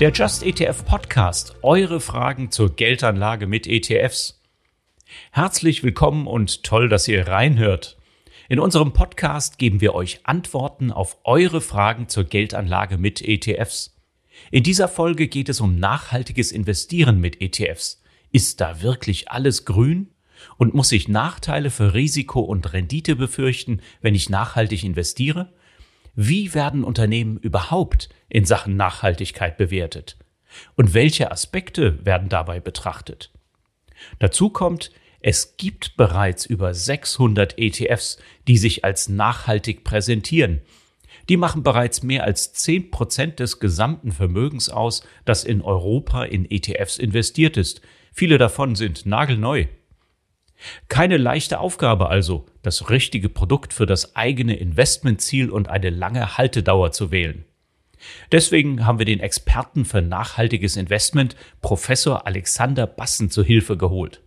Der Just ETF Podcast. Eure Fragen zur Geldanlage mit ETFs. Herzlich willkommen und toll, dass ihr reinhört. In unserem Podcast geben wir euch Antworten auf eure Fragen zur Geldanlage mit ETFs. In dieser Folge geht es um nachhaltiges Investieren mit ETFs. Ist da wirklich alles grün? Und muss ich Nachteile für Risiko und Rendite befürchten, wenn ich nachhaltig investiere? Wie werden Unternehmen überhaupt in Sachen Nachhaltigkeit bewertet? Und welche Aspekte werden dabei betrachtet? Dazu kommt, es gibt bereits über 600 ETFs, die sich als nachhaltig präsentieren. Die machen bereits mehr als 10 Prozent des gesamten Vermögens aus, das in Europa in ETFs investiert ist. Viele davon sind nagelneu. Keine leichte Aufgabe also, das richtige Produkt für das eigene Investmentziel und eine lange Haltedauer zu wählen. Deswegen haben wir den Experten für nachhaltiges Investment, Professor Alexander Bassen, zu Hilfe geholt.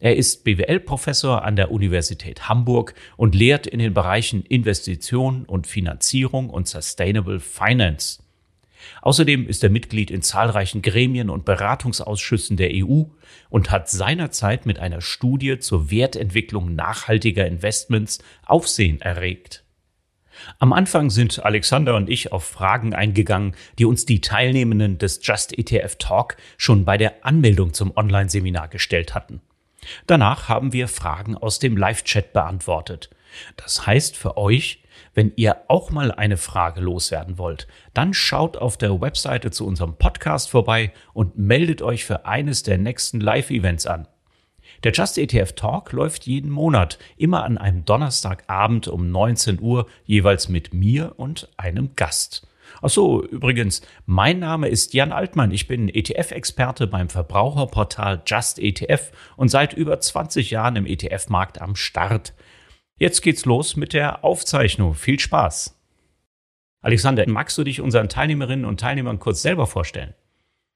Er ist BWL-Professor an der Universität Hamburg und lehrt in den Bereichen Investition und Finanzierung und Sustainable Finance. Außerdem ist er Mitglied in zahlreichen Gremien und Beratungsausschüssen der EU und hat seinerzeit mit einer Studie zur Wertentwicklung nachhaltiger Investments Aufsehen erregt. Am Anfang sind Alexander und ich auf Fragen eingegangen, die uns die Teilnehmenden des Just ETF Talk schon bei der Anmeldung zum Online-Seminar gestellt hatten. Danach haben wir Fragen aus dem Live-Chat beantwortet. Das heißt für euch, wenn ihr auch mal eine Frage loswerden wollt, dann schaut auf der Webseite zu unserem Podcast vorbei und meldet euch für eines der nächsten Live-Events an. Der Just ETF Talk läuft jeden Monat, immer an einem Donnerstagabend um 19 Uhr, jeweils mit mir und einem Gast. Ach so, übrigens, mein Name ist Jan Altmann. Ich bin ETF-Experte beim Verbraucherportal Just ETF und seit über 20 Jahren im ETF-Markt am Start. Jetzt geht's los mit der Aufzeichnung. Viel Spaß. Alexander, magst du dich unseren Teilnehmerinnen und Teilnehmern kurz selber vorstellen?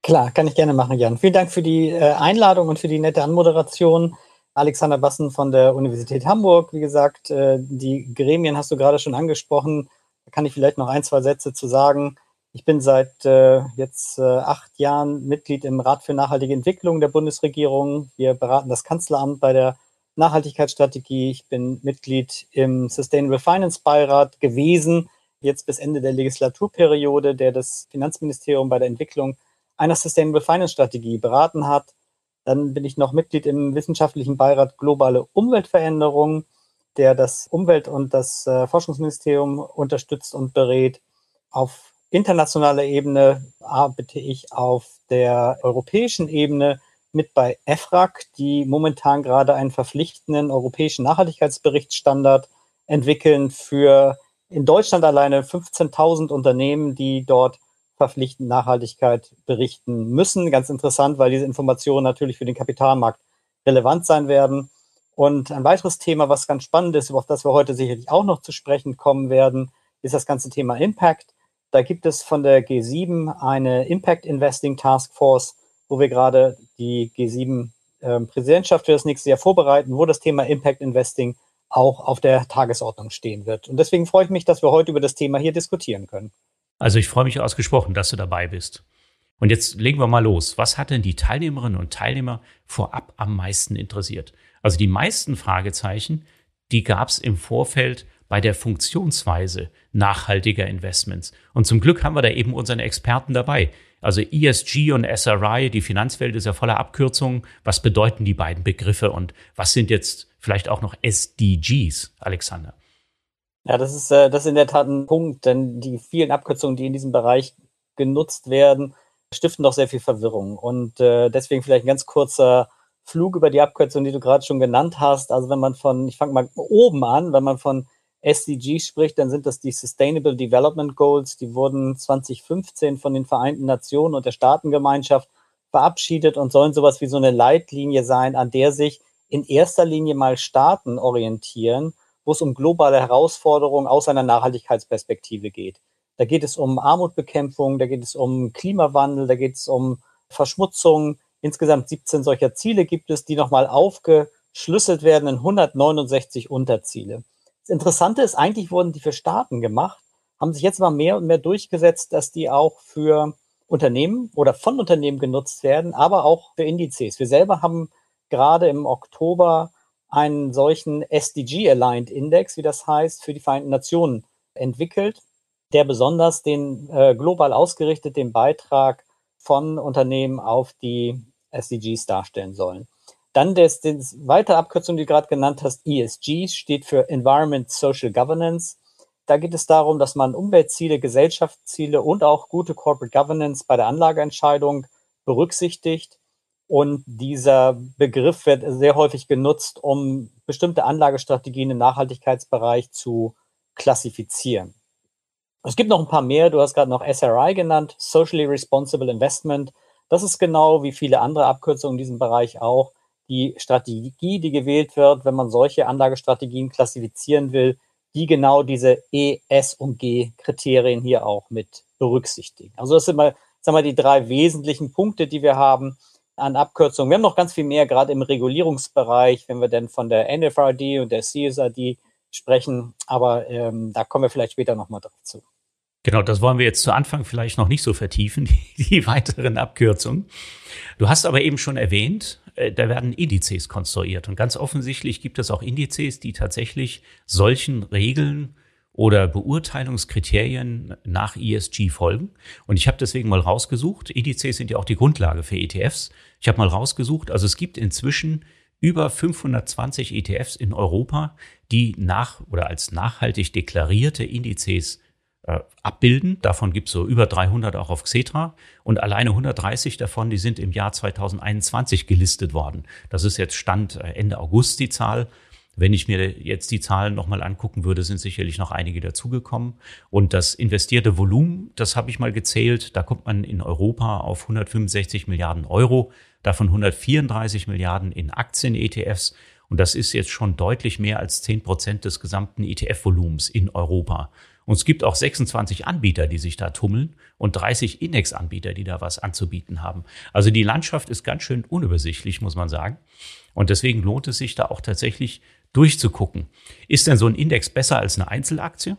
Klar, kann ich gerne machen, Jan. Vielen Dank für die äh, Einladung und für die nette Anmoderation. Alexander Bassen von der Universität Hamburg. Wie gesagt, äh, die Gremien hast du gerade schon angesprochen. Da kann ich vielleicht noch ein, zwei Sätze zu sagen. Ich bin seit äh, jetzt acht Jahren Mitglied im Rat für nachhaltige Entwicklung der Bundesregierung. Wir beraten das Kanzleramt bei der Nachhaltigkeitsstrategie. Ich bin Mitglied im Sustainable Finance Beirat gewesen, jetzt bis Ende der Legislaturperiode, der das Finanzministerium bei der Entwicklung einer Sustainable Finance Strategie beraten hat. Dann bin ich noch Mitglied im wissenschaftlichen Beirat Globale Umweltveränderung, der das Umwelt- und das äh, Forschungsministerium unterstützt und berät. Auf internationaler Ebene arbeite ich auf der europäischen Ebene mit bei EFRAG, die momentan gerade einen verpflichtenden europäischen Nachhaltigkeitsberichtsstandard entwickeln für in Deutschland alleine 15.000 Unternehmen, die dort verpflichtend Nachhaltigkeit berichten müssen. Ganz interessant, weil diese Informationen natürlich für den Kapitalmarkt relevant sein werden. Und ein weiteres Thema, was ganz spannend ist, auf das wir heute sicherlich auch noch zu sprechen kommen werden, ist das ganze Thema Impact. Da gibt es von der G7 eine Impact Investing Task Force, wo wir gerade die G7-Präsidentschaft ähm, für das nächste Jahr vorbereiten, wo das Thema Impact Investing auch auf der Tagesordnung stehen wird. Und deswegen freue ich mich, dass wir heute über das Thema hier diskutieren können. Also ich freue mich ausgesprochen, dass du dabei bist. Und jetzt legen wir mal los. Was hat denn die Teilnehmerinnen und Teilnehmer vorab am meisten interessiert? Also die meisten Fragezeichen, die gab es im Vorfeld bei der Funktionsweise nachhaltiger Investments. Und zum Glück haben wir da eben unseren Experten dabei. Also ESG und SRI, die Finanzwelt ist ja voller Abkürzungen. Was bedeuten die beiden Begriffe und was sind jetzt vielleicht auch noch SDGs, Alexander? Ja, das ist, äh, das ist in der Tat ein Punkt, denn die vielen Abkürzungen, die in diesem Bereich genutzt werden, stiften doch sehr viel Verwirrung. Und äh, deswegen vielleicht ein ganz kurzer Flug über die Abkürzung, die du gerade schon genannt hast. Also wenn man von, ich fange mal oben an, wenn man von SDGs spricht, dann sind das die Sustainable Development Goals. Die wurden 2015 von den Vereinten Nationen und der Staatengemeinschaft verabschiedet und sollen sowas wie so eine Leitlinie sein, an der sich in erster Linie mal Staaten orientieren, wo es um globale Herausforderungen aus einer Nachhaltigkeitsperspektive geht. Da geht es um Armutbekämpfung, da geht es um Klimawandel, da geht es um Verschmutzung. Insgesamt 17 solcher Ziele gibt es, die nochmal aufgeschlüsselt werden in 169 Unterziele. Das Interessante ist, eigentlich wurden die für Staaten gemacht, haben sich jetzt mal mehr und mehr durchgesetzt, dass die auch für Unternehmen oder von Unternehmen genutzt werden, aber auch für Indizes. Wir selber haben gerade im Oktober einen solchen SDG-Aligned Index, wie das heißt, für die Vereinten Nationen entwickelt, der besonders den äh, global ausgerichtet den Beitrag von Unternehmen auf die SDGs darstellen sollen. Dann das, das weitere Abkürzung, die du gerade genannt hast, ESG, steht für Environment Social Governance. Da geht es darum, dass man Umweltziele, Gesellschaftsziele und auch gute Corporate Governance bei der Anlageentscheidung berücksichtigt. Und dieser Begriff wird sehr häufig genutzt, um bestimmte Anlagestrategien im Nachhaltigkeitsbereich zu klassifizieren. Es gibt noch ein paar mehr. Du hast gerade noch SRI genannt, Socially Responsible Investment. Das ist genau wie viele andere Abkürzungen in diesem Bereich auch die Strategie, die gewählt wird, wenn man solche Anlagestrategien klassifizieren will, die genau diese E, S und G Kriterien hier auch mit berücksichtigen. Also das sind mal, sagen wir, die drei wesentlichen Punkte, die wir haben an Abkürzungen. Wir haben noch ganz viel mehr, gerade im Regulierungsbereich, wenn wir denn von der NFRD und der CSRD sprechen. Aber ähm, da kommen wir vielleicht später nochmal drauf zu. Genau, das wollen wir jetzt zu Anfang vielleicht noch nicht so vertiefen, die, die weiteren Abkürzungen. Du hast aber eben schon erwähnt, äh, da werden Indizes konstruiert. Und ganz offensichtlich gibt es auch Indizes, die tatsächlich solchen Regeln oder Beurteilungskriterien nach ESG folgen. Und ich habe deswegen mal rausgesucht, Indizes sind ja auch die Grundlage für ETFs. Ich habe mal rausgesucht, also es gibt inzwischen über 520 ETFs in Europa, die nach oder als nachhaltig deklarierte Indizes äh, abbilden. Davon gibt es so über 300 auch auf Xetra und alleine 130 davon, die sind im Jahr 2021 gelistet worden. Das ist jetzt Stand äh, Ende August die Zahl. Wenn ich mir jetzt die Zahlen nochmal angucken würde, sind sicherlich noch einige dazugekommen. Und das investierte Volumen, das habe ich mal gezählt, da kommt man in Europa auf 165 Milliarden Euro, davon 134 Milliarden in Aktien-ETFs. Und das ist jetzt schon deutlich mehr als 10 Prozent des gesamten ETF-Volumens in Europa. Und es gibt auch 26 Anbieter, die sich da tummeln und 30 Index-Anbieter, die da was anzubieten haben. Also die Landschaft ist ganz schön unübersichtlich, muss man sagen. Und deswegen lohnt es sich da auch tatsächlich durchzugucken. Ist denn so ein Index besser als eine Einzelaktie?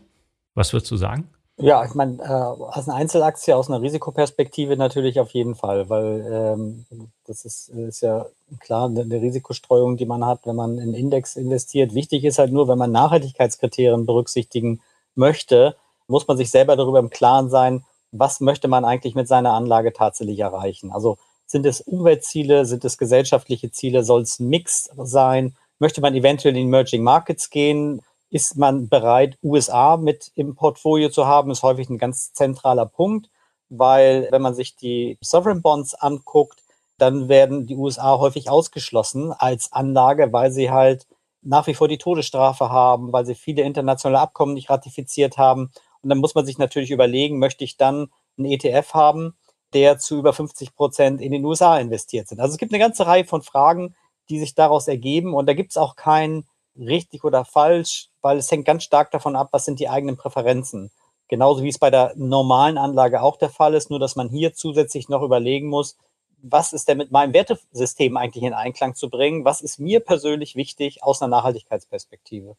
Was würdest du sagen? Ja, ich meine, äh, als eine Einzelaktie aus einer Risikoperspektive natürlich auf jeden Fall, weil ähm, das ist, ist ja klar eine, eine Risikostreuung, die man hat, wenn man in Index investiert. Wichtig ist halt nur, wenn man Nachhaltigkeitskriterien berücksichtigen möchte, muss man sich selber darüber im Klaren sein, was möchte man eigentlich mit seiner Anlage tatsächlich erreichen. Also sind es Umweltziele, sind es gesellschaftliche Ziele, soll es ein Mix sein? Möchte man eventuell in Emerging Markets gehen? Ist man bereit, USA mit im Portfolio zu haben? Ist häufig ein ganz zentraler Punkt, weil wenn man sich die Sovereign Bonds anguckt, dann werden die USA häufig ausgeschlossen als Anlage, weil sie halt nach wie vor die Todesstrafe haben, weil sie viele internationale Abkommen nicht ratifiziert haben. Und dann muss man sich natürlich überlegen, möchte ich dann einen ETF haben, der zu über 50 Prozent in den USA investiert sind. Also es gibt eine ganze Reihe von Fragen, die sich daraus ergeben. Und da gibt es auch kein richtig oder falsch, weil es hängt ganz stark davon ab, was sind die eigenen Präferenzen. Genauso wie es bei der normalen Anlage auch der Fall ist, nur dass man hier zusätzlich noch überlegen muss, was ist denn mit meinem Wertesystem eigentlich in Einklang zu bringen? Was ist mir persönlich wichtig aus einer Nachhaltigkeitsperspektive?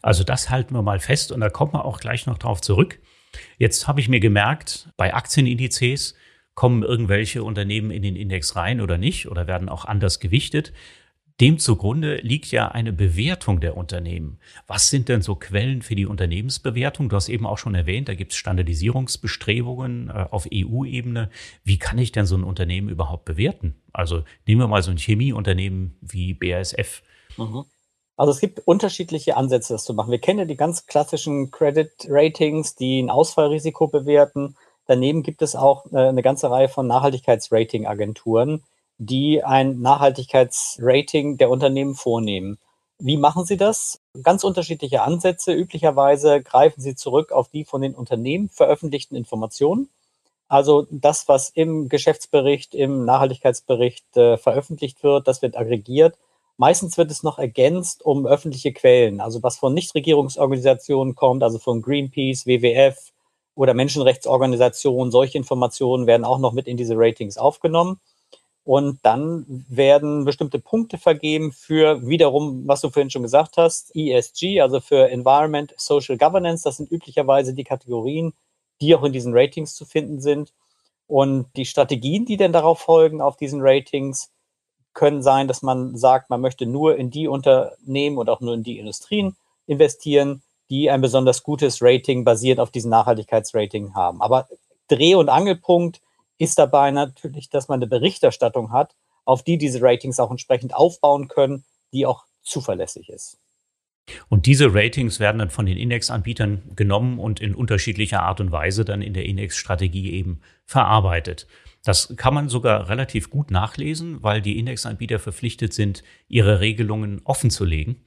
Also das halten wir mal fest und da kommen wir auch gleich noch drauf zurück. Jetzt habe ich mir gemerkt, bei Aktienindizes kommen irgendwelche Unternehmen in den Index rein oder nicht oder werden auch anders gewichtet. Dem zugrunde liegt ja eine Bewertung der Unternehmen. Was sind denn so Quellen für die Unternehmensbewertung? Du hast eben auch schon erwähnt, da gibt es Standardisierungsbestrebungen äh, auf EU-Ebene. Wie kann ich denn so ein Unternehmen überhaupt bewerten? Also nehmen wir mal so ein Chemieunternehmen wie BASF. Mhm. Also es gibt unterschiedliche Ansätze, das zu machen. Wir kennen ja die ganz klassischen Credit Ratings, die ein Ausfallrisiko bewerten. Daneben gibt es auch äh, eine ganze Reihe von Nachhaltigkeitsrating-Agenturen, die ein Nachhaltigkeitsrating der Unternehmen vornehmen. Wie machen sie das? Ganz unterschiedliche Ansätze. Üblicherweise greifen sie zurück auf die von den Unternehmen veröffentlichten Informationen. Also das, was im Geschäftsbericht, im Nachhaltigkeitsbericht äh, veröffentlicht wird, das wird aggregiert. Meistens wird es noch ergänzt um öffentliche Quellen, also was von Nichtregierungsorganisationen kommt, also von Greenpeace, WWF oder Menschenrechtsorganisationen. Solche Informationen werden auch noch mit in diese Ratings aufgenommen. Und dann werden bestimmte Punkte vergeben für wiederum, was du vorhin schon gesagt hast, ESG, also für Environment, Social Governance. Das sind üblicherweise die Kategorien, die auch in diesen Ratings zu finden sind. Und die Strategien, die denn darauf folgen, auf diesen Ratings, können sein, dass man sagt, man möchte nur in die Unternehmen und auch nur in die Industrien investieren, die ein besonders gutes Rating basiert auf diesem Nachhaltigkeitsrating haben. Aber Dreh- und Angelpunkt ist dabei natürlich, dass man eine Berichterstattung hat, auf die diese Ratings auch entsprechend aufbauen können, die auch zuverlässig ist. Und diese Ratings werden dann von den Indexanbietern genommen und in unterschiedlicher Art und Weise dann in der Indexstrategie eben verarbeitet. Das kann man sogar relativ gut nachlesen, weil die Indexanbieter verpflichtet sind, ihre Regelungen offen zu legen.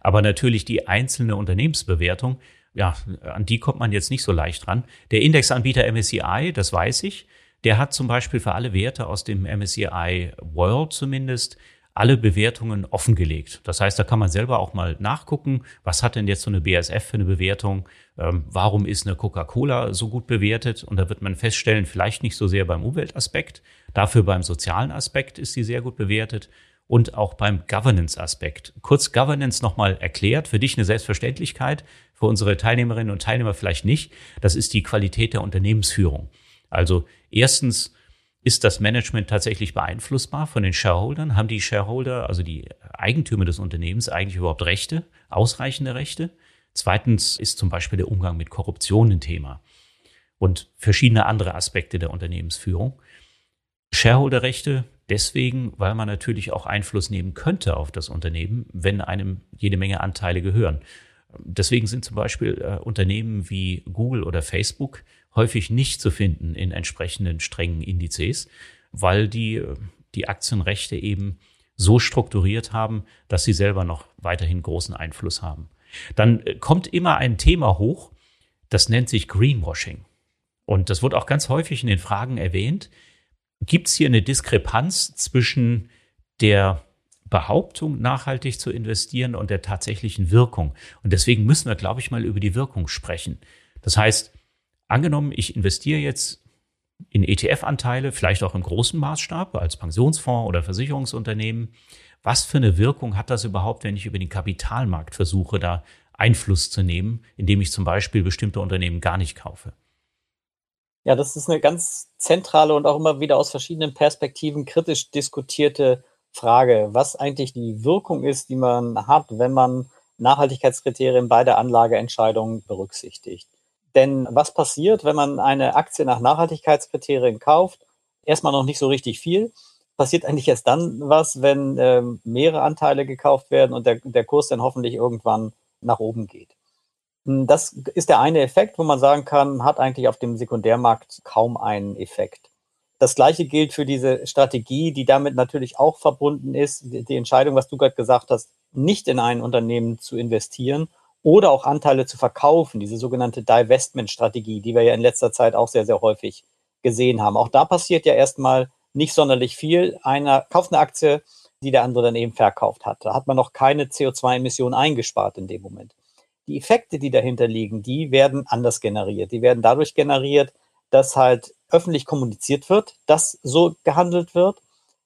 Aber natürlich die einzelne Unternehmensbewertung, ja, an die kommt man jetzt nicht so leicht ran. Der Indexanbieter MSCI, das weiß ich, der hat zum Beispiel für alle Werte aus dem MSCI World zumindest alle Bewertungen offengelegt. Das heißt, da kann man selber auch mal nachgucken, was hat denn jetzt so eine BSF für eine Bewertung, ähm, warum ist eine Coca-Cola so gut bewertet und da wird man feststellen, vielleicht nicht so sehr beim Umweltaspekt, dafür beim sozialen Aspekt ist sie sehr gut bewertet und auch beim Governance-Aspekt. Kurz Governance nochmal erklärt, für dich eine Selbstverständlichkeit, für unsere Teilnehmerinnen und Teilnehmer vielleicht nicht. Das ist die Qualität der Unternehmensführung. Also erstens ist das Management tatsächlich beeinflussbar von den Shareholdern? Haben die Shareholder, also die Eigentümer des Unternehmens, eigentlich überhaupt Rechte, ausreichende Rechte? Zweitens ist zum Beispiel der Umgang mit Korruption ein Thema und verschiedene andere Aspekte der Unternehmensführung. Shareholderrechte deswegen, weil man natürlich auch Einfluss nehmen könnte auf das Unternehmen, wenn einem jede Menge Anteile gehören. Deswegen sind zum Beispiel äh, Unternehmen wie Google oder Facebook häufig nicht zu finden in entsprechenden strengen Indizes, weil die äh, die Aktienrechte eben so strukturiert haben, dass sie selber noch weiterhin großen Einfluss haben. Dann äh, kommt immer ein Thema hoch, das nennt sich Greenwashing. Und das wird auch ganz häufig in den Fragen erwähnt. Gibt es hier eine Diskrepanz zwischen der Behauptung, nachhaltig zu investieren und der tatsächlichen Wirkung? Und deswegen müssen wir, glaube ich, mal über die Wirkung sprechen. Das heißt, Angenommen, ich investiere jetzt in ETF-Anteile, vielleicht auch im großen Maßstab als Pensionsfonds oder Versicherungsunternehmen. Was für eine Wirkung hat das überhaupt, wenn ich über den Kapitalmarkt versuche, da Einfluss zu nehmen, indem ich zum Beispiel bestimmte Unternehmen gar nicht kaufe? Ja, das ist eine ganz zentrale und auch immer wieder aus verschiedenen Perspektiven kritisch diskutierte Frage, was eigentlich die Wirkung ist, die man hat, wenn man Nachhaltigkeitskriterien bei der Anlageentscheidung berücksichtigt. Denn was passiert, wenn man eine Aktie nach Nachhaltigkeitskriterien kauft? Erstmal noch nicht so richtig viel. Passiert eigentlich erst dann was, wenn äh, mehrere Anteile gekauft werden und der, der Kurs dann hoffentlich irgendwann nach oben geht. Hm, das ist der eine Effekt, wo man sagen kann, hat eigentlich auf dem Sekundärmarkt kaum einen Effekt. Das gleiche gilt für diese Strategie, die damit natürlich auch verbunden ist, die Entscheidung, was du gerade gesagt hast, nicht in ein Unternehmen zu investieren oder auch Anteile zu verkaufen, diese sogenannte Divestment-Strategie, die wir ja in letzter Zeit auch sehr, sehr häufig gesehen haben. Auch da passiert ja erstmal nicht sonderlich viel. Einer kauft eine Aktie, die der andere dann eben verkauft hat. Da hat man noch keine CO2-Emissionen eingespart in dem Moment. Die Effekte, die dahinter liegen, die werden anders generiert. Die werden dadurch generiert, dass halt öffentlich kommuniziert wird, dass so gehandelt wird.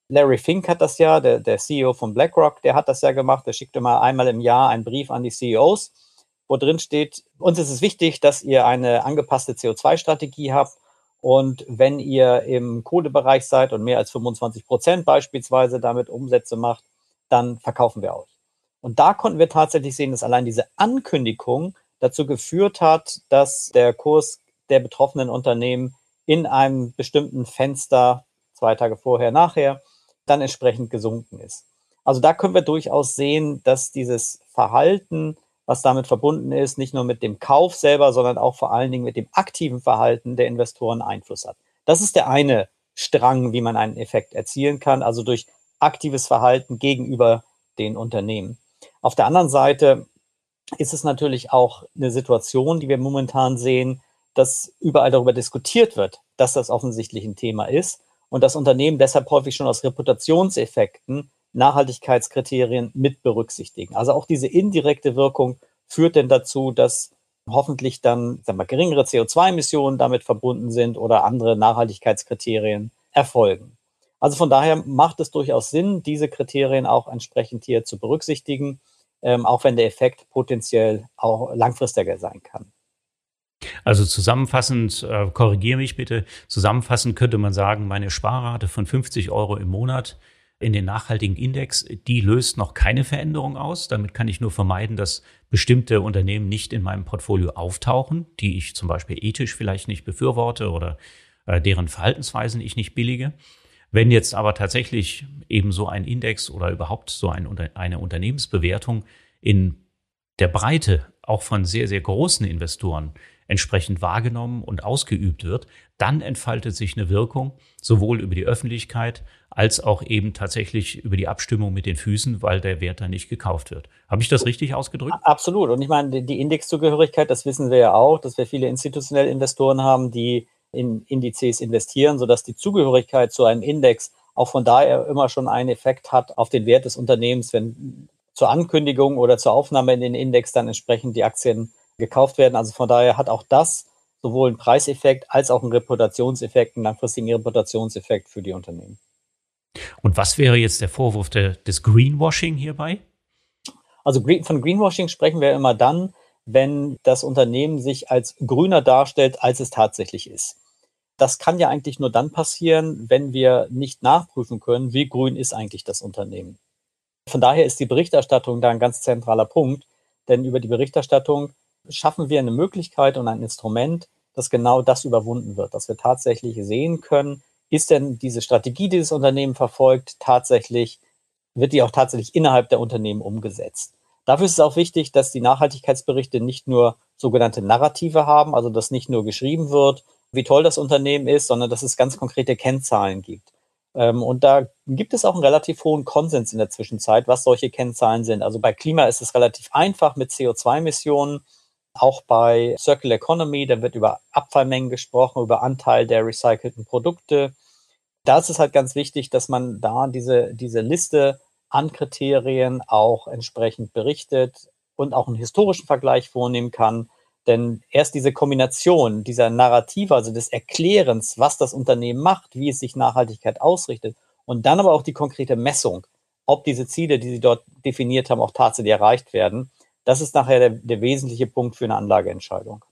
Larry Fink hat das ja, der, der CEO von BlackRock, der hat das ja gemacht. Der schickte mal einmal im Jahr einen Brief an die CEOs wo drin steht, uns ist es wichtig, dass ihr eine angepasste CO2-Strategie habt. Und wenn ihr im Kohlebereich seid und mehr als 25 Prozent beispielsweise damit Umsätze macht, dann verkaufen wir euch. Und da konnten wir tatsächlich sehen, dass allein diese Ankündigung dazu geführt hat, dass der Kurs der betroffenen Unternehmen in einem bestimmten Fenster, zwei Tage vorher, nachher, dann entsprechend gesunken ist. Also da können wir durchaus sehen, dass dieses Verhalten was damit verbunden ist, nicht nur mit dem Kauf selber, sondern auch vor allen Dingen mit dem aktiven Verhalten der Investoren Einfluss hat. Das ist der eine Strang, wie man einen Effekt erzielen kann, also durch aktives Verhalten gegenüber den Unternehmen. Auf der anderen Seite ist es natürlich auch eine Situation, die wir momentan sehen, dass überall darüber diskutiert wird, dass das offensichtlich ein Thema ist und das Unternehmen deshalb häufig schon aus Reputationseffekten Nachhaltigkeitskriterien mit berücksichtigen. Also auch diese indirekte Wirkung führt denn dazu, dass hoffentlich dann sagen wir, geringere CO2-Emissionen damit verbunden sind oder andere Nachhaltigkeitskriterien erfolgen. Also von daher macht es durchaus Sinn, diese Kriterien auch entsprechend hier zu berücksichtigen, ähm, auch wenn der Effekt potenziell auch langfristiger sein kann. Also zusammenfassend, äh, korrigiere mich bitte, zusammenfassend könnte man sagen, meine Sparrate von 50 Euro im Monat in den nachhaltigen Index, die löst noch keine Veränderung aus. Damit kann ich nur vermeiden, dass bestimmte Unternehmen nicht in meinem Portfolio auftauchen, die ich zum Beispiel ethisch vielleicht nicht befürworte oder äh, deren Verhaltensweisen ich nicht billige. Wenn jetzt aber tatsächlich eben so ein Index oder überhaupt so ein, eine Unternehmensbewertung in der Breite auch von sehr, sehr großen Investoren entsprechend wahrgenommen und ausgeübt wird, dann entfaltet sich eine Wirkung sowohl über die Öffentlichkeit als auch eben tatsächlich über die Abstimmung mit den Füßen, weil der Wert dann nicht gekauft wird. Habe ich das richtig ausgedrückt? Absolut. Und ich meine, die Indexzugehörigkeit, das wissen wir ja auch, dass wir viele institutionelle Investoren haben, die in Indizes investieren, sodass die Zugehörigkeit zu einem Index auch von daher immer schon einen Effekt hat auf den Wert des Unternehmens, wenn zur Ankündigung oder zur Aufnahme in den Index dann entsprechend die Aktien gekauft werden. Also von daher hat auch das sowohl einen Preiseffekt als auch einen Reputationseffekt, einen langfristigen Reputationseffekt für die Unternehmen. Und was wäre jetzt der Vorwurf de, des Greenwashing hierbei? Also von Greenwashing sprechen wir immer dann, wenn das Unternehmen sich als grüner darstellt, als es tatsächlich ist. Das kann ja eigentlich nur dann passieren, wenn wir nicht nachprüfen können, wie grün ist eigentlich das Unternehmen. Von daher ist die Berichterstattung da ein ganz zentraler Punkt, denn über die Berichterstattung schaffen wir eine Möglichkeit und ein Instrument, dass genau das überwunden wird, dass wir tatsächlich sehen können, ist denn diese Strategie, die das Unternehmen verfolgt, tatsächlich, wird die auch tatsächlich innerhalb der Unternehmen umgesetzt. Dafür ist es auch wichtig, dass die Nachhaltigkeitsberichte nicht nur sogenannte Narrative haben, also dass nicht nur geschrieben wird, wie toll das Unternehmen ist, sondern dass es ganz konkrete Kennzahlen gibt. Ähm, und da gibt es auch einen relativ hohen Konsens in der Zwischenzeit, was solche Kennzahlen sind. Also bei Klima ist es relativ einfach mit CO2-Emissionen. Auch bei Circular Economy, da wird über Abfallmengen gesprochen, über Anteil der recycelten Produkte. Da ist es halt ganz wichtig, dass man da diese, diese Liste an Kriterien auch entsprechend berichtet und auch einen historischen Vergleich vornehmen kann. Denn erst diese Kombination dieser Narrative, also des Erklärens, was das Unternehmen macht, wie es sich Nachhaltigkeit ausrichtet und dann aber auch die konkrete Messung, ob diese Ziele, die Sie dort definiert haben, auch tatsächlich erreicht werden, das ist nachher der, der wesentliche Punkt für eine Anlageentscheidung.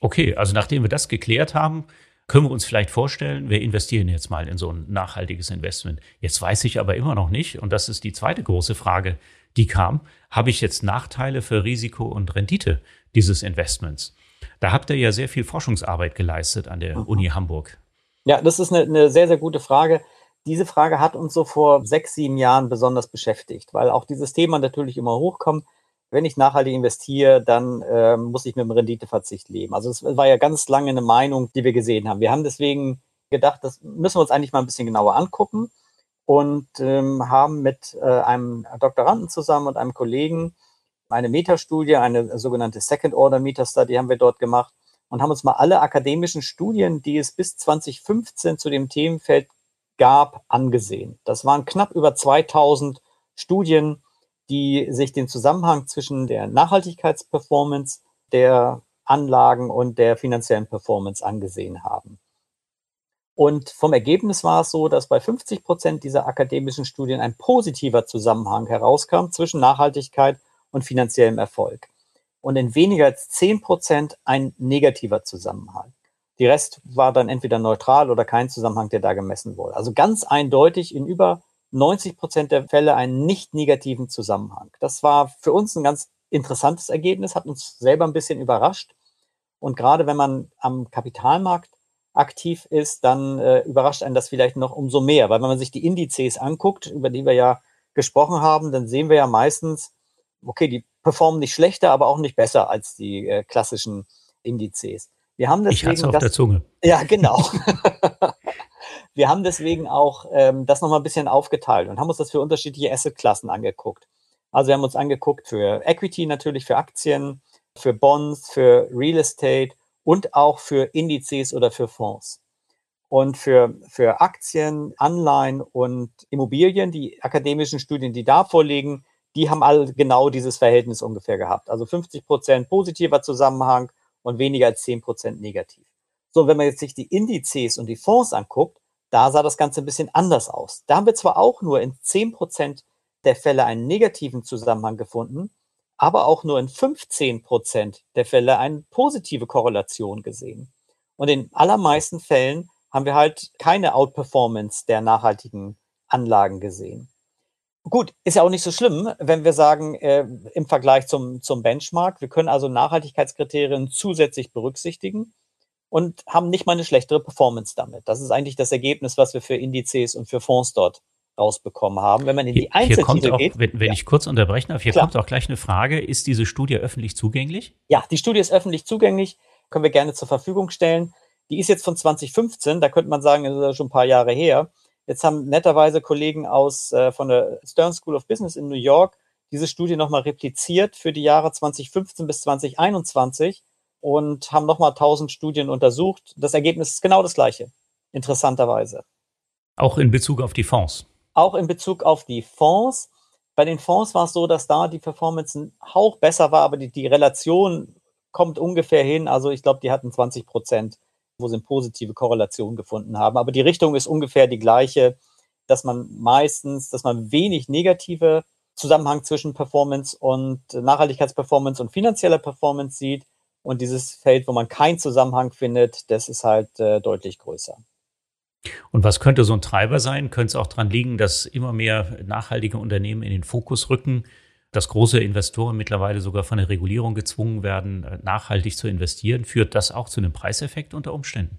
Okay, also nachdem wir das geklärt haben, können wir uns vielleicht vorstellen, wir investieren jetzt mal in so ein nachhaltiges Investment. Jetzt weiß ich aber immer noch nicht, und das ist die zweite große Frage, die kam, habe ich jetzt Nachteile für Risiko und Rendite dieses Investments? Da habt ihr ja sehr viel Forschungsarbeit geleistet an der. Uni Hamburg. Ja, das ist eine, eine sehr, sehr gute Frage. Diese Frage hat uns so vor sechs, sieben Jahren besonders beschäftigt, weil auch dieses Thema natürlich immer hochkommt wenn ich nachhaltig investiere, dann äh, muss ich mit dem Renditeverzicht leben. Also es war ja ganz lange eine Meinung, die wir gesehen haben. Wir haben deswegen gedacht, das müssen wir uns eigentlich mal ein bisschen genauer angucken und ähm, haben mit äh, einem Doktoranden zusammen und einem Kollegen eine Metastudie, eine sogenannte Second Order Metastudy haben wir dort gemacht und haben uns mal alle akademischen Studien, die es bis 2015 zu dem Themenfeld gab, angesehen. Das waren knapp über 2000 Studien, die sich den Zusammenhang zwischen der Nachhaltigkeitsperformance der Anlagen und der finanziellen Performance angesehen haben. Und vom Ergebnis war es so, dass bei 50 Prozent dieser akademischen Studien ein positiver Zusammenhang herauskam zwischen Nachhaltigkeit und finanziellem Erfolg. Und in weniger als 10 Prozent ein negativer Zusammenhang. Die Rest war dann entweder neutral oder kein Zusammenhang, der da gemessen wurde. Also ganz eindeutig in über 90 Prozent der Fälle einen nicht negativen Zusammenhang. Das war für uns ein ganz interessantes Ergebnis, hat uns selber ein bisschen überrascht. Und gerade wenn man am Kapitalmarkt aktiv ist, dann äh, überrascht einen das vielleicht noch umso mehr, weil wenn man sich die Indizes anguckt, über die wir ja gesprochen haben, dann sehen wir ja meistens, okay, die performen nicht schlechter, aber auch nicht besser als die äh, klassischen Indizes. Wir haben deswegen ich auf das, der Zunge. Ja, genau. Wir haben deswegen auch ähm, das nochmal ein bisschen aufgeteilt und haben uns das für unterschiedliche Assetklassen angeguckt. Also wir haben uns angeguckt für Equity natürlich, für Aktien, für Bonds, für Real Estate und auch für Indizes oder für Fonds. Und für, für Aktien, Anleihen und Immobilien, die akademischen Studien, die da vorliegen, die haben alle genau dieses Verhältnis ungefähr gehabt. Also 50 Prozent positiver Zusammenhang und weniger als 10 Prozent negativ. So, wenn man jetzt sich die Indizes und die Fonds anguckt, da sah das Ganze ein bisschen anders aus. Da haben wir zwar auch nur in 10% der Fälle einen negativen Zusammenhang gefunden, aber auch nur in 15 Prozent der Fälle eine positive Korrelation gesehen. Und in allermeisten Fällen haben wir halt keine Outperformance der nachhaltigen Anlagen gesehen. Gut, ist ja auch nicht so schlimm, wenn wir sagen, äh, im Vergleich zum, zum Benchmark, wir können also Nachhaltigkeitskriterien zusätzlich berücksichtigen und haben nicht mal eine schlechtere Performance damit. Das ist eigentlich das Ergebnis, was wir für Indizes und für Fonds dort rausbekommen haben. Wenn man in die Einzeltitel hier kommt auch, geht. Wenn, wenn ja. ich kurz unterbrechen darf, hier Klar. kommt auch gleich eine Frage. Ist diese Studie öffentlich zugänglich? Ja, die Studie ist öffentlich zugänglich, können wir gerne zur Verfügung stellen. Die ist jetzt von 2015, da könnte man sagen, das ist schon ein paar Jahre her. Jetzt haben netterweise Kollegen aus äh, von der Stern School of Business in New York diese Studie nochmal repliziert für die Jahre 2015 bis 2021 und haben nochmal 1000 Studien untersucht. Das Ergebnis ist genau das gleiche, interessanterweise. Auch in Bezug auf die Fonds. Auch in Bezug auf die Fonds. Bei den Fonds war es so, dass da die Performance ein Hauch besser war, aber die, die Relation kommt ungefähr hin. Also ich glaube, die hatten 20 Prozent wo sie eine positive Korrelation gefunden haben. Aber die Richtung ist ungefähr die gleiche, dass man meistens, dass man wenig negative Zusammenhang zwischen Performance und Nachhaltigkeitsperformance und finanzieller Performance sieht. Und dieses Feld, wo man keinen Zusammenhang findet, das ist halt äh, deutlich größer. Und was könnte so ein Treiber sein? Könnte es auch daran liegen, dass immer mehr nachhaltige Unternehmen in den Fokus rücken? dass große Investoren mittlerweile sogar von der Regulierung gezwungen werden, äh, nachhaltig zu investieren, führt das auch zu einem Preiseffekt unter Umständen?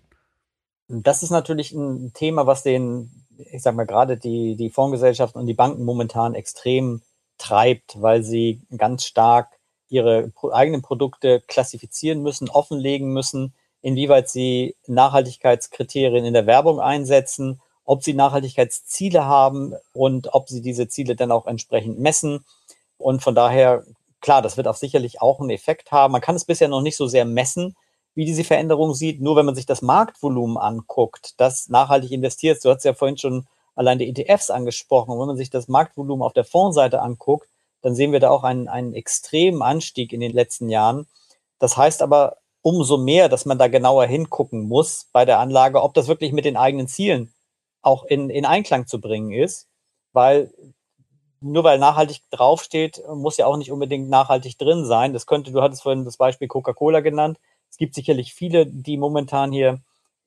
Das ist natürlich ein Thema, was den, ich sag mal, gerade die, die Fondsgesellschaften und die Banken momentan extrem treibt, weil sie ganz stark ihre eigenen Produkte klassifizieren müssen, offenlegen müssen, inwieweit sie Nachhaltigkeitskriterien in der Werbung einsetzen, ob sie Nachhaltigkeitsziele haben und ob sie diese Ziele dann auch entsprechend messen. Und von daher, klar, das wird auch sicherlich auch einen Effekt haben. Man kann es bisher noch nicht so sehr messen, wie diese Veränderung sieht. Nur wenn man sich das Marktvolumen anguckt, das nachhaltig investiert, du hast ja vorhin schon allein die ETFs angesprochen. Und wenn man sich das Marktvolumen auf der Fondsseite anguckt, dann sehen wir da auch einen, einen extremen Anstieg in den letzten Jahren. Das heißt aber umso mehr, dass man da genauer hingucken muss bei der Anlage, ob das wirklich mit den eigenen Zielen auch in, in Einklang zu bringen ist, weil nur weil nachhaltig draufsteht, muss ja auch nicht unbedingt nachhaltig drin sein. Das könnte, du hattest vorhin das Beispiel Coca-Cola genannt. Es gibt sicherlich viele, die momentan hier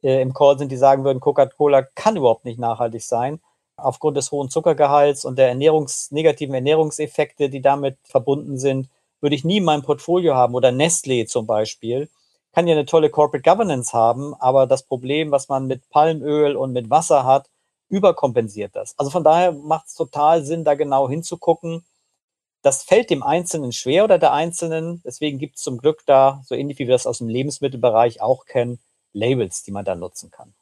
äh, im Call sind, die sagen würden, Coca-Cola kann überhaupt nicht nachhaltig sein. Aufgrund des hohen Zuckergehalts und der Ernährungs negativen Ernährungseffekte, die damit verbunden sind, würde ich nie in meinem Portfolio haben. Oder Nestlé zum Beispiel. Kann ja eine tolle Corporate Governance haben, aber das Problem, was man mit Palmöl und mit Wasser hat, überkompensiert das. Also von daher macht es total Sinn, da genau hinzugucken. Das fällt dem Einzelnen schwer oder der Einzelnen. Deswegen gibt es zum Glück da, so ähnlich wie wir das aus dem Lebensmittelbereich auch kennen, Labels, die man da nutzen kann.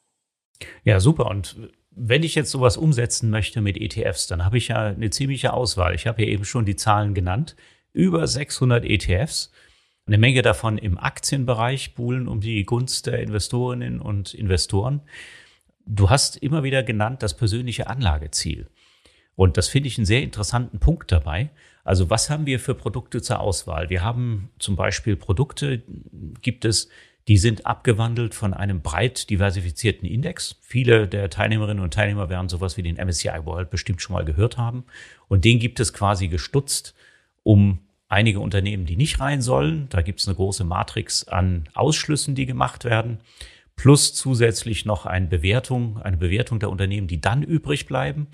Ja, super. Und wenn ich jetzt sowas umsetzen möchte mit ETFs, dann habe ich ja eine ziemliche Auswahl. Ich habe ja eben schon die Zahlen genannt. Über 600 ETFs. Eine Menge davon im Aktienbereich buhlen um die Gunst der Investorinnen und Investoren. Du hast immer wieder genannt das persönliche Anlageziel. Und das finde ich einen sehr interessanten Punkt dabei. Also was haben wir für Produkte zur Auswahl? Wir haben zum Beispiel Produkte, gibt es, die sind abgewandelt von einem breit diversifizierten Index. Viele der Teilnehmerinnen und Teilnehmer werden sowas wie den MSCI World bestimmt schon mal gehört haben. Und den gibt es quasi gestutzt, um einige Unternehmen, die nicht rein sollen. Da gibt es eine große Matrix an Ausschlüssen, die gemacht werden plus zusätzlich noch eine Bewertung, eine Bewertung der Unternehmen, die dann übrig bleiben.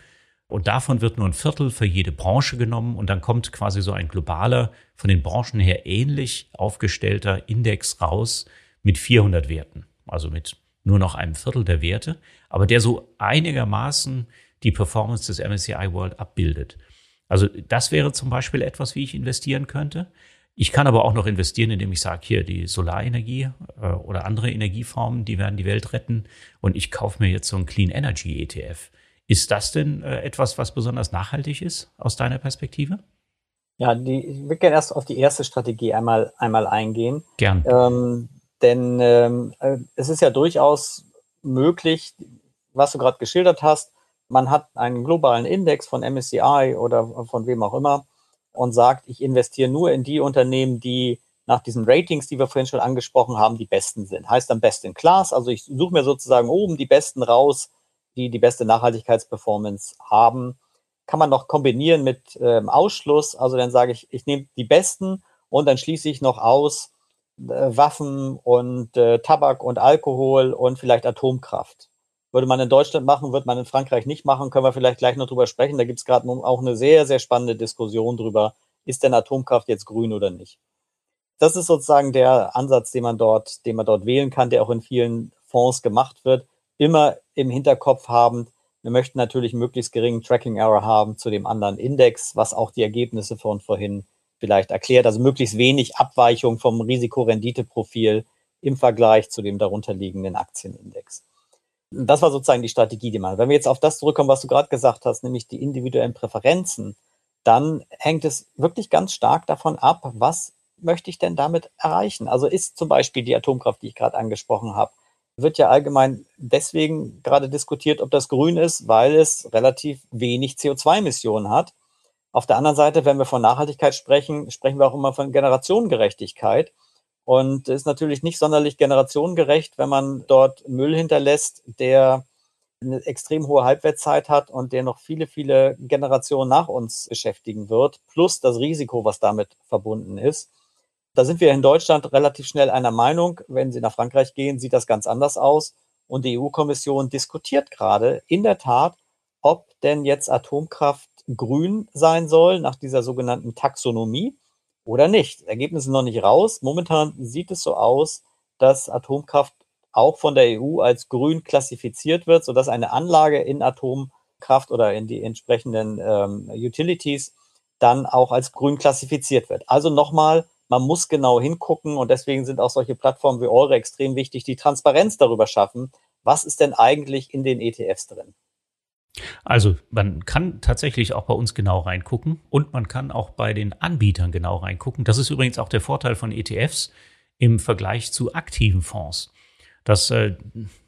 Und davon wird nur ein Viertel für jede Branche genommen und dann kommt quasi so ein globaler, von den Branchen her ähnlich aufgestellter Index raus mit 400 Werten. Also mit nur noch einem Viertel der Werte, aber der so einigermaßen die Performance des MSCI World abbildet. Also das wäre zum Beispiel etwas, wie ich investieren könnte. Ich kann aber auch noch investieren, indem ich sage, hier die Solarenergie äh, oder andere Energieformen, die werden die Welt retten und ich kaufe mir jetzt so einen Clean Energy ETF. Ist das denn äh, etwas, was besonders nachhaltig ist aus deiner Perspektive? Ja, die, ich würde gerne erst auf die erste Strategie einmal, einmal eingehen. Gern. Ähm, denn ähm, äh, es ist ja durchaus möglich, was du gerade geschildert hast, man hat einen globalen Index von MSCI oder von wem auch immer und sagt, ich investiere nur in die Unternehmen, die nach diesen Ratings, die wir vorhin schon angesprochen haben, die besten sind. Heißt dann Best in Class. Also ich suche mir sozusagen oben die besten raus, die die beste Nachhaltigkeitsperformance haben. kann man noch kombinieren mit ähm, Ausschluss. Also dann sage ich, ich nehme die besten und dann schließe ich noch aus Waffen und äh, Tabak und Alkohol und vielleicht Atomkraft. Würde man in Deutschland machen, wird man in Frankreich nicht machen, können wir vielleicht gleich noch drüber sprechen. Da gibt es gerade auch eine sehr, sehr spannende Diskussion drüber, ist denn Atomkraft jetzt grün oder nicht? Das ist sozusagen der Ansatz, den man dort, den man dort wählen kann, der auch in vielen Fonds gemacht wird. Immer im Hinterkopf haben, wir möchten natürlich möglichst geringen Tracking Error haben zu dem anderen Index, was auch die Ergebnisse von vorhin vielleicht erklärt. Also möglichst wenig Abweichung vom Risikorenditeprofil im Vergleich zu dem darunterliegenden Aktienindex. Das war sozusagen die Strategie, die man. Wenn wir jetzt auf das zurückkommen, was du gerade gesagt hast, nämlich die individuellen Präferenzen, dann hängt es wirklich ganz stark davon ab, was möchte ich denn damit erreichen? Also ist zum Beispiel die Atomkraft, die ich gerade angesprochen habe, wird ja allgemein deswegen gerade diskutiert, ob das grün ist, weil es relativ wenig CO2-Emissionen hat. Auf der anderen Seite, wenn wir von Nachhaltigkeit sprechen, sprechen wir auch immer von Generationengerechtigkeit. Und ist natürlich nicht sonderlich generationengerecht, wenn man dort Müll hinterlässt, der eine extrem hohe Halbwertszeit hat und der noch viele, viele Generationen nach uns beschäftigen wird, plus das Risiko, was damit verbunden ist. Da sind wir in Deutschland relativ schnell einer Meinung. Wenn Sie nach Frankreich gehen, sieht das ganz anders aus. Und die EU-Kommission diskutiert gerade in der Tat, ob denn jetzt Atomkraft grün sein soll nach dieser sogenannten Taxonomie oder nicht. Ergebnis ist noch nicht raus. Momentan sieht es so aus, dass Atomkraft auch von der EU als grün klassifiziert wird, sodass eine Anlage in Atomkraft oder in die entsprechenden ähm, Utilities dann auch als grün klassifiziert wird. Also nochmal, man muss genau hingucken und deswegen sind auch solche Plattformen wie eure extrem wichtig, die Transparenz darüber schaffen, was ist denn eigentlich in den ETFs drin. Also man kann tatsächlich auch bei uns genau reingucken und man kann auch bei den Anbietern genau reingucken. Das ist übrigens auch der Vorteil von ETFs im Vergleich zu aktiven Fonds. Das äh,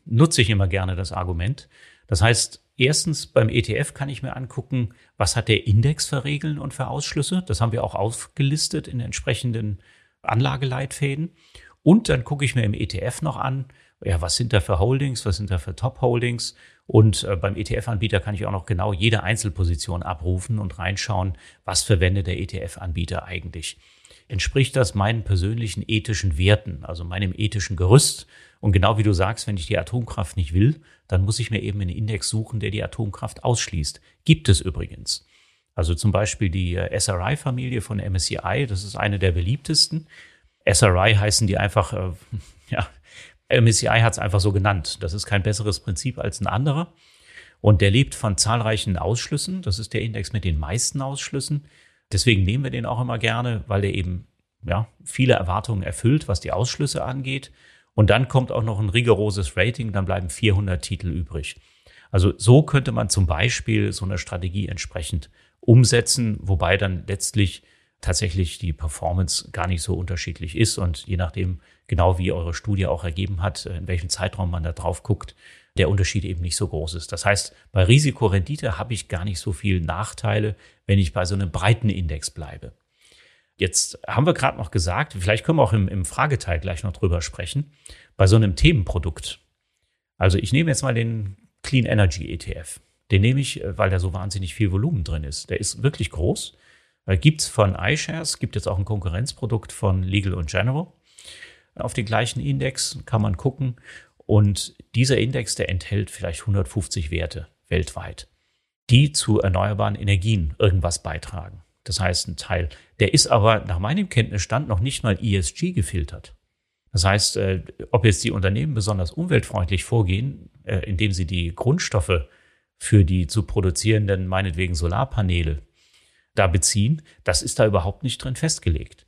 nutze ich immer gerne, das Argument. Das heißt, erstens beim ETF kann ich mir angucken, was hat der Index für Regeln und für Ausschlüsse. Das haben wir auch aufgelistet in entsprechenden Anlageleitfäden. Und dann gucke ich mir im ETF noch an, ja, was sind da für Holdings, was sind da für Top-Holdings und äh, beim ETF-Anbieter kann ich auch noch genau jede Einzelposition abrufen und reinschauen, was verwendet der ETF-Anbieter eigentlich. Entspricht das meinen persönlichen ethischen Werten, also meinem ethischen Gerüst? Und genau wie du sagst, wenn ich die Atomkraft nicht will, dann muss ich mir eben einen Index suchen, der die Atomkraft ausschließt. Gibt es übrigens. Also zum Beispiel die äh, SRI-Familie von MSCI, das ist eine der beliebtesten. SRI heißen die einfach, äh, ja, MSCI hat es einfach so genannt. Das ist kein besseres Prinzip als ein anderer. Und der lebt von zahlreichen Ausschlüssen. Das ist der Index mit den meisten Ausschlüssen. Deswegen nehmen wir den auch immer gerne, weil der eben ja, viele Erwartungen erfüllt, was die Ausschlüsse angeht. Und dann kommt auch noch ein rigoroses Rating, dann bleiben 400 Titel übrig. Also so könnte man zum Beispiel so eine Strategie entsprechend umsetzen, wobei dann letztlich tatsächlich die Performance gar nicht so unterschiedlich ist und je nachdem, genau wie eure Studie auch ergeben hat, in welchem Zeitraum man da drauf guckt, der Unterschied eben nicht so groß ist. Das heißt, bei Risikorendite habe ich gar nicht so viel Nachteile, wenn ich bei so einem breiten Index bleibe. Jetzt haben wir gerade noch gesagt, vielleicht können wir auch im, im Frageteil gleich noch drüber sprechen, bei so einem Themenprodukt. Also ich nehme jetzt mal den Clean Energy ETF. Den nehme ich, weil da so wahnsinnig viel Volumen drin ist. Der ist wirklich groß. Gibt es von iShares, gibt jetzt auch ein Konkurrenzprodukt von Legal General. Auf den gleichen Index kann man gucken. Und dieser Index, der enthält vielleicht 150 Werte weltweit, die zu erneuerbaren Energien irgendwas beitragen. Das heißt, ein Teil, der ist aber nach meinem Kenntnisstand noch nicht mal ESG gefiltert. Das heißt, äh, ob jetzt die Unternehmen besonders umweltfreundlich vorgehen, äh, indem sie die Grundstoffe für die zu produzierenden, meinetwegen Solarpaneele da beziehen, das ist da überhaupt nicht drin festgelegt.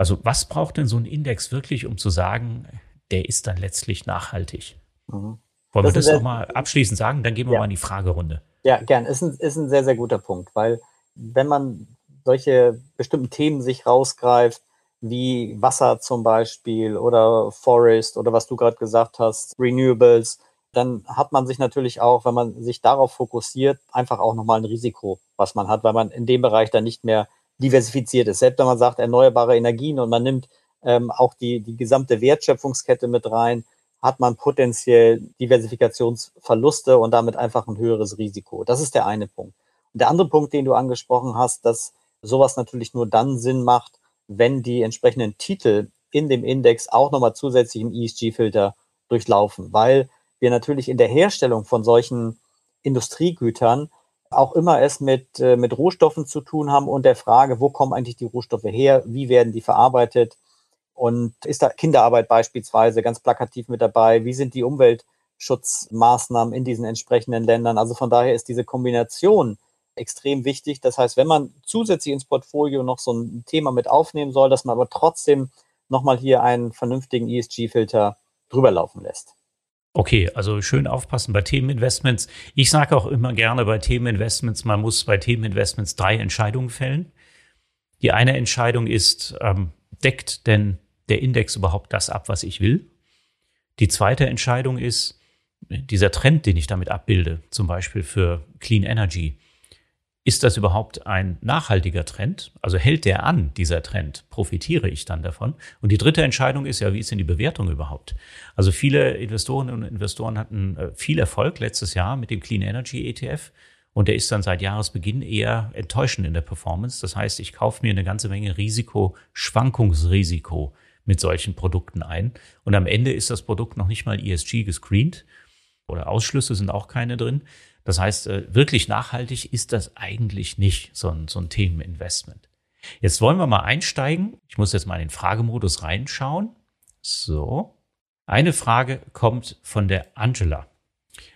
Also was braucht denn so ein Index wirklich, um zu sagen, der ist dann letztlich nachhaltig? Mhm. Wollen das wir das nochmal abschließend sagen? Dann gehen wir ja. mal in die Fragerunde. Ja, gern. Ist ein, ist ein sehr, sehr guter Punkt, weil wenn man solche bestimmten Themen sich rausgreift, wie Wasser zum Beispiel oder Forest oder was du gerade gesagt hast, Renewables, dann hat man sich natürlich auch, wenn man sich darauf fokussiert, einfach auch nochmal ein Risiko, was man hat, weil man in dem Bereich dann nicht mehr diversifiziert ist. Selbst wenn man sagt erneuerbare Energien und man nimmt ähm, auch die, die gesamte Wertschöpfungskette mit rein, hat man potenziell Diversifikationsverluste und damit einfach ein höheres Risiko. Das ist der eine Punkt. Und der andere Punkt, den du angesprochen hast, dass sowas natürlich nur dann Sinn macht, wenn die entsprechenden Titel in dem Index auch nochmal zusätzlich im ESG-Filter durchlaufen, weil wir natürlich in der Herstellung von solchen Industriegütern auch immer es mit, äh, mit Rohstoffen zu tun haben und der Frage, wo kommen eigentlich die Rohstoffe her, wie werden die verarbeitet und ist da Kinderarbeit beispielsweise ganz plakativ mit dabei, wie sind die Umweltschutzmaßnahmen in diesen entsprechenden Ländern. Also von daher ist diese Kombination extrem wichtig. Das heißt, wenn man zusätzlich ins Portfolio noch so ein Thema mit aufnehmen soll, dass man aber trotzdem nochmal hier einen vernünftigen ESG-Filter drüber laufen lässt. Okay, also schön aufpassen bei Themeninvestments. Ich sage auch immer gerne bei Themeninvestments, man muss bei Themeninvestments drei Entscheidungen fällen. Die eine Entscheidung ist, ähm, deckt denn der Index überhaupt das ab, was ich will? Die zweite Entscheidung ist, dieser Trend, den ich damit abbilde, zum Beispiel für Clean Energy, ist das überhaupt ein nachhaltiger Trend? Also hält der an, dieser Trend? Profitiere ich dann davon? Und die dritte Entscheidung ist ja, wie ist denn die Bewertung überhaupt? Also viele Investorinnen und Investoren hatten äh, viel Erfolg letztes Jahr mit dem Clean Energy ETF. Und der ist dann seit Jahresbeginn eher enttäuschend in der Performance. Das heißt, ich kaufe mir eine ganze Menge Risiko, Schwankungsrisiko mit solchen Produkten ein. Und am Ende ist das Produkt noch nicht mal ESG gescreent oder Ausschlüsse sind auch keine drin. Das heißt, äh, wirklich nachhaltig ist das eigentlich nicht, so ein, so ein Themeninvestment. Jetzt wollen wir mal einsteigen. Ich muss jetzt mal in den Fragemodus reinschauen. So. Eine Frage kommt von der Angela.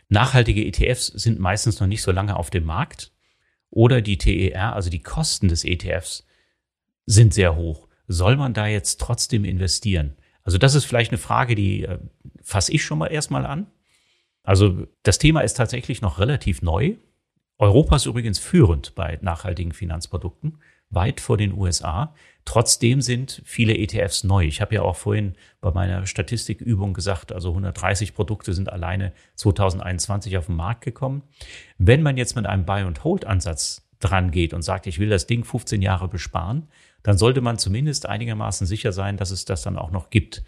Nachhaltige ETFs sind meistens noch nicht so lange auf dem Markt oder die TER, also die Kosten des ETFs, sind sehr hoch. Soll man da jetzt trotzdem investieren? Also das ist vielleicht eine Frage, die äh, fasse ich schon mal erstmal an. Also das Thema ist tatsächlich noch relativ neu. Europa ist übrigens führend bei nachhaltigen Finanzprodukten, weit vor den USA. Trotzdem sind viele ETFs neu. Ich habe ja auch vorhin bei meiner Statistikübung gesagt, also 130 Produkte sind alleine 2021 auf den Markt gekommen. Wenn man jetzt mit einem Buy-and-Hold-Ansatz dran geht und sagt, ich will das Ding 15 Jahre besparen, dann sollte man zumindest einigermaßen sicher sein, dass es das dann auch noch gibt.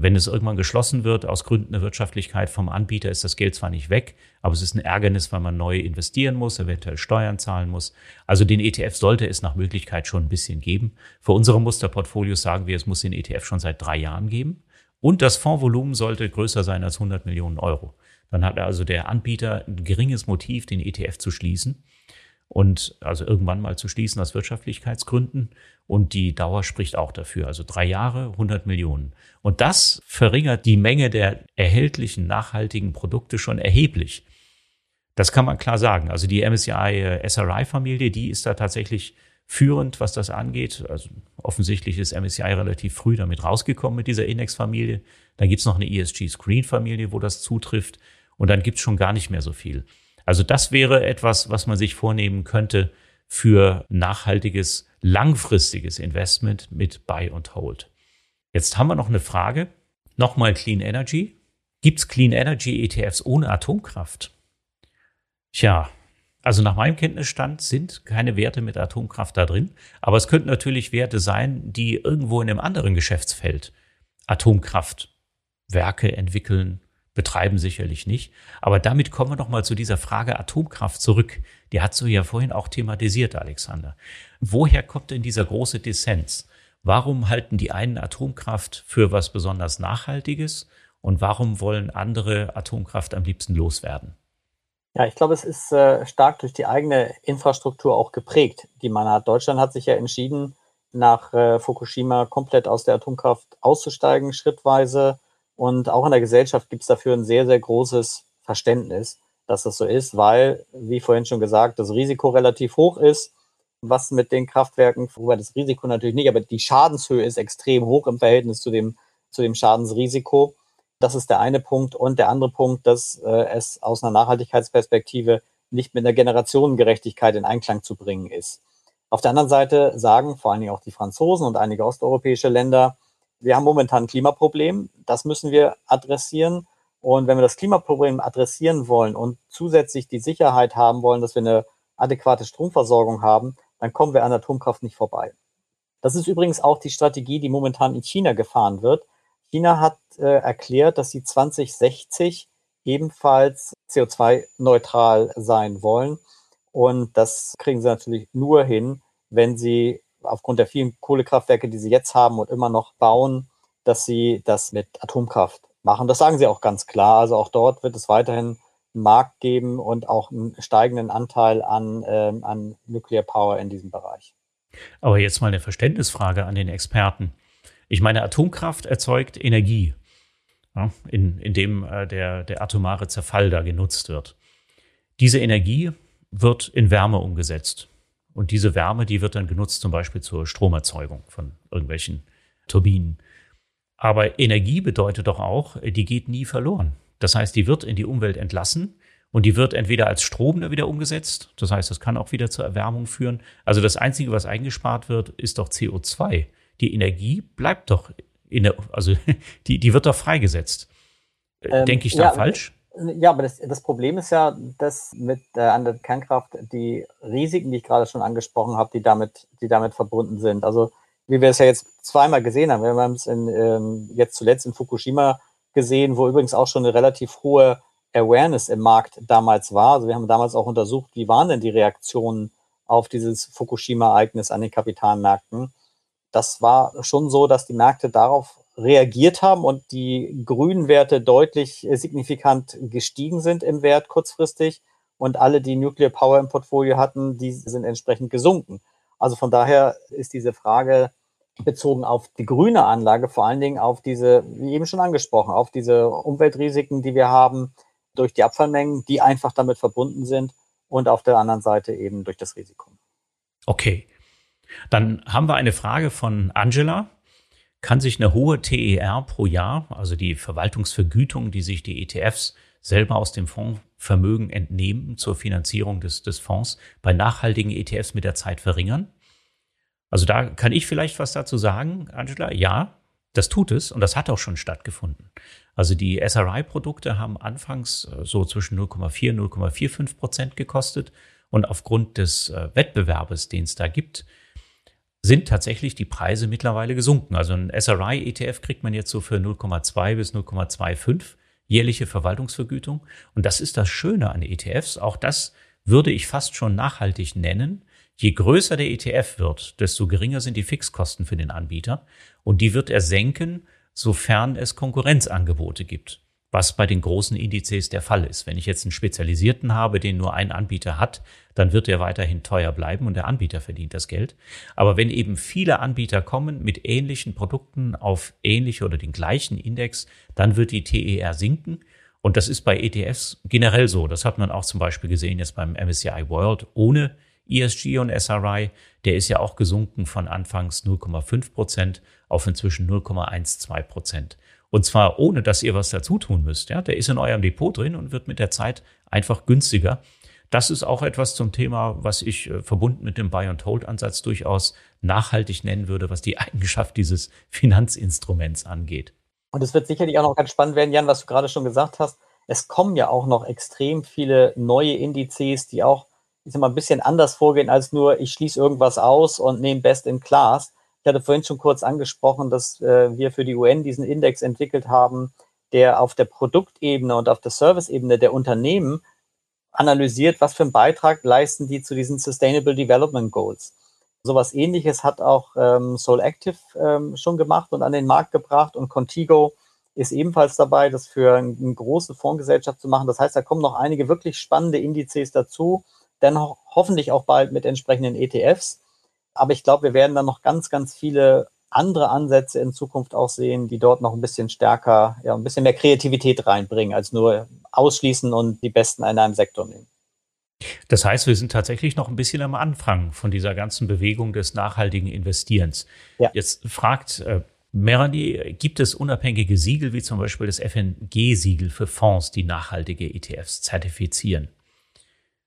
Wenn es irgendwann geschlossen wird, aus Gründen der Wirtschaftlichkeit vom Anbieter, ist das Geld zwar nicht weg, aber es ist ein Ärgernis, weil man neu investieren muss, eventuell Steuern zahlen muss. Also den ETF sollte es nach Möglichkeit schon ein bisschen geben. Für unsere Musterportfolios sagen wir, es muss den ETF schon seit drei Jahren geben. Und das Fondsvolumen sollte größer sein als 100 Millionen Euro. Dann hat also der Anbieter ein geringes Motiv, den ETF zu schließen und also irgendwann mal zu schließen aus Wirtschaftlichkeitsgründen. Und die Dauer spricht auch dafür. Also drei Jahre, 100 Millionen. Und das verringert die Menge der erhältlichen nachhaltigen Produkte schon erheblich. Das kann man klar sagen. Also die MSCI äh, SRI-Familie, die ist da tatsächlich führend, was das angeht. Also offensichtlich ist MSCI relativ früh damit rausgekommen mit dieser Index-Familie. Dann gibt's noch eine ESG-Screen-Familie, wo das zutrifft. Und dann gibt's schon gar nicht mehr so viel. Also das wäre etwas, was man sich vornehmen könnte für nachhaltiges, langfristiges Investment mit Buy und Hold. Jetzt haben wir noch eine Frage. Nochmal Clean Energy. Gibt es Clean Energy ETFs ohne Atomkraft? Tja, also nach meinem Kenntnisstand sind keine Werte mit Atomkraft da drin, aber es könnten natürlich Werte sein, die irgendwo in einem anderen Geschäftsfeld Atomkraftwerke entwickeln betreiben sicherlich nicht. Aber damit kommen wir noch mal zu dieser Frage Atomkraft zurück. Die hast du ja vorhin auch thematisiert, Alexander. Woher kommt denn dieser große Dissens? Warum halten die einen Atomkraft für was besonders Nachhaltiges und warum wollen andere Atomkraft am liebsten loswerden? Ja, ich glaube, es ist äh, stark durch die eigene Infrastruktur auch geprägt, die man hat. Deutschland hat sich ja entschieden, nach äh, Fukushima komplett aus der Atomkraft auszusteigen, schrittweise und auch in der Gesellschaft gibt es dafür ein sehr, sehr großes Verständnis, dass das so ist, weil, wie vorhin schon gesagt, das Risiko relativ hoch ist. Was mit den Kraftwerken, wobei das Risiko natürlich nicht, aber die Schadenshöhe ist extrem hoch im Verhältnis zu dem, zu dem Schadensrisiko. Das ist der eine Punkt. Und der andere Punkt, dass äh, es aus einer Nachhaltigkeitsperspektive nicht mit einer Generationengerechtigkeit in Einklang zu bringen ist. Auf der anderen Seite sagen vor allen Dingen auch die Franzosen und einige osteuropäische Länder, wir haben momentan ein Klimaproblem, das müssen wir adressieren. Und wenn wir das Klimaproblem adressieren wollen und zusätzlich die Sicherheit haben wollen, dass wir eine adäquate Stromversorgung haben, dann kommen wir an Atomkraft nicht vorbei. Das ist übrigens auch die Strategie, die momentan in China gefahren wird. China hat äh, erklärt, dass sie 2060 ebenfalls CO2-neutral sein wollen. Und das kriegen sie natürlich nur hin, wenn sie aufgrund der vielen Kohlekraftwerke, die sie jetzt haben und immer noch bauen, dass sie das mit Atomkraft machen. Das sagen sie auch ganz klar. Also auch dort wird es weiterhin einen Markt geben und auch einen steigenden Anteil an, äh, an Nuclear Power in diesem Bereich. Aber jetzt mal eine Verständnisfrage an den Experten. Ich meine, Atomkraft erzeugt Energie, ja, in, in äh, der, der atomare Zerfall da genutzt wird. Diese Energie wird in Wärme umgesetzt. Und diese Wärme, die wird dann genutzt zum Beispiel zur Stromerzeugung von irgendwelchen Turbinen. Aber Energie bedeutet doch auch, die geht nie verloren. Das heißt, die wird in die Umwelt entlassen und die wird entweder als Strom wieder umgesetzt. Das heißt, das kann auch wieder zur Erwärmung führen. Also das Einzige, was eingespart wird, ist doch CO2. Die Energie bleibt doch in der, also die, die wird doch freigesetzt. Ähm, Denke ich da ja, falsch? Ja, aber das, das Problem ist ja, dass mit äh, an der Kernkraft die Risiken, die ich gerade schon angesprochen habe, die damit, die damit verbunden sind. Also wie wir es ja jetzt zweimal gesehen haben, wir haben es in, ähm, jetzt zuletzt in Fukushima gesehen, wo übrigens auch schon eine relativ hohe Awareness im Markt damals war. Also wir haben damals auch untersucht, wie waren denn die Reaktionen auf dieses Fukushima-Ereignis an den Kapitalmärkten. Das war schon so, dass die Märkte darauf reagiert haben und die grünen Werte deutlich äh, signifikant gestiegen sind im Wert kurzfristig und alle, die Nuclear Power im Portfolio hatten, die sind entsprechend gesunken. Also von daher ist diese Frage bezogen auf die grüne Anlage vor allen Dingen auf diese, wie eben schon angesprochen, auf diese Umweltrisiken, die wir haben durch die Abfallmengen, die einfach damit verbunden sind und auf der anderen Seite eben durch das Risiko. Okay. Dann haben wir eine Frage von Angela kann sich eine hohe TER pro Jahr, also die Verwaltungsvergütung, die sich die ETFs selber aus dem Fondsvermögen entnehmen zur Finanzierung des, des Fonds, bei nachhaltigen ETFs mit der Zeit verringern? Also da kann ich vielleicht was dazu sagen, Angela. Ja, das tut es und das hat auch schon stattgefunden. Also die SRI-Produkte haben anfangs äh, so zwischen 0,4 und 0,45 Prozent gekostet und aufgrund des äh, Wettbewerbes, den es da gibt, sind tatsächlich die Preise mittlerweile gesunken. Also ein SRI-ETF kriegt man jetzt so für 0,2 bis 0,25 jährliche Verwaltungsvergütung. Und das ist das Schöne an ETFs. Auch das würde ich fast schon nachhaltig nennen. Je größer der ETF wird, desto geringer sind die Fixkosten für den Anbieter. Und die wird er senken, sofern es Konkurrenzangebote gibt was bei den großen Indizes der Fall ist. Wenn ich jetzt einen Spezialisierten habe, den nur ein Anbieter hat, dann wird er weiterhin teuer bleiben und der Anbieter verdient das Geld. Aber wenn eben viele Anbieter kommen mit ähnlichen Produkten auf ähnliche oder den gleichen Index, dann wird die TER sinken. Und das ist bei ETFs generell so. Das hat man auch zum Beispiel gesehen jetzt beim MSCI World ohne ESG und SRI. Der ist ja auch gesunken von anfangs 0,5 Prozent auf inzwischen 0,12 Prozent. Und zwar ohne, dass ihr was dazu tun müsst. Ja, der ist in eurem Depot drin und wird mit der Zeit einfach günstiger. Das ist auch etwas zum Thema, was ich äh, verbunden mit dem Buy-and-Hold-Ansatz durchaus nachhaltig nennen würde, was die Eigenschaft dieses Finanzinstruments angeht. Und es wird sicherlich auch noch ganz spannend werden, Jan, was du gerade schon gesagt hast. Es kommen ja auch noch extrem viele neue Indizes, die auch ich sag mal, ein bisschen anders vorgehen als nur, ich schließe irgendwas aus und nehme Best in Class, hatte vorhin schon kurz angesprochen, dass äh, wir für die UN diesen Index entwickelt haben, der auf der Produktebene und auf der Serviceebene der Unternehmen analysiert, was für einen Beitrag leisten die zu diesen Sustainable Development Goals. Sowas ähnliches hat auch ähm, Soul Active ähm, schon gemacht und an den Markt gebracht und Contigo ist ebenfalls dabei, das für eine große Fondsgesellschaft zu machen. Das heißt, da kommen noch einige wirklich spannende Indizes dazu, dann ho hoffentlich auch bald mit entsprechenden ETFs. Aber ich glaube, wir werden dann noch ganz, ganz viele andere Ansätze in Zukunft auch sehen, die dort noch ein bisschen stärker, ja, ein bisschen mehr Kreativität reinbringen, als nur ausschließen und die Besten in einem Sektor nehmen. Das heißt, wir sind tatsächlich noch ein bisschen am Anfang von dieser ganzen Bewegung des nachhaltigen Investierens. Ja. Jetzt fragt äh, Melanie, gibt es unabhängige Siegel wie zum Beispiel das FNG-Siegel für Fonds, die nachhaltige ETFs zertifizieren?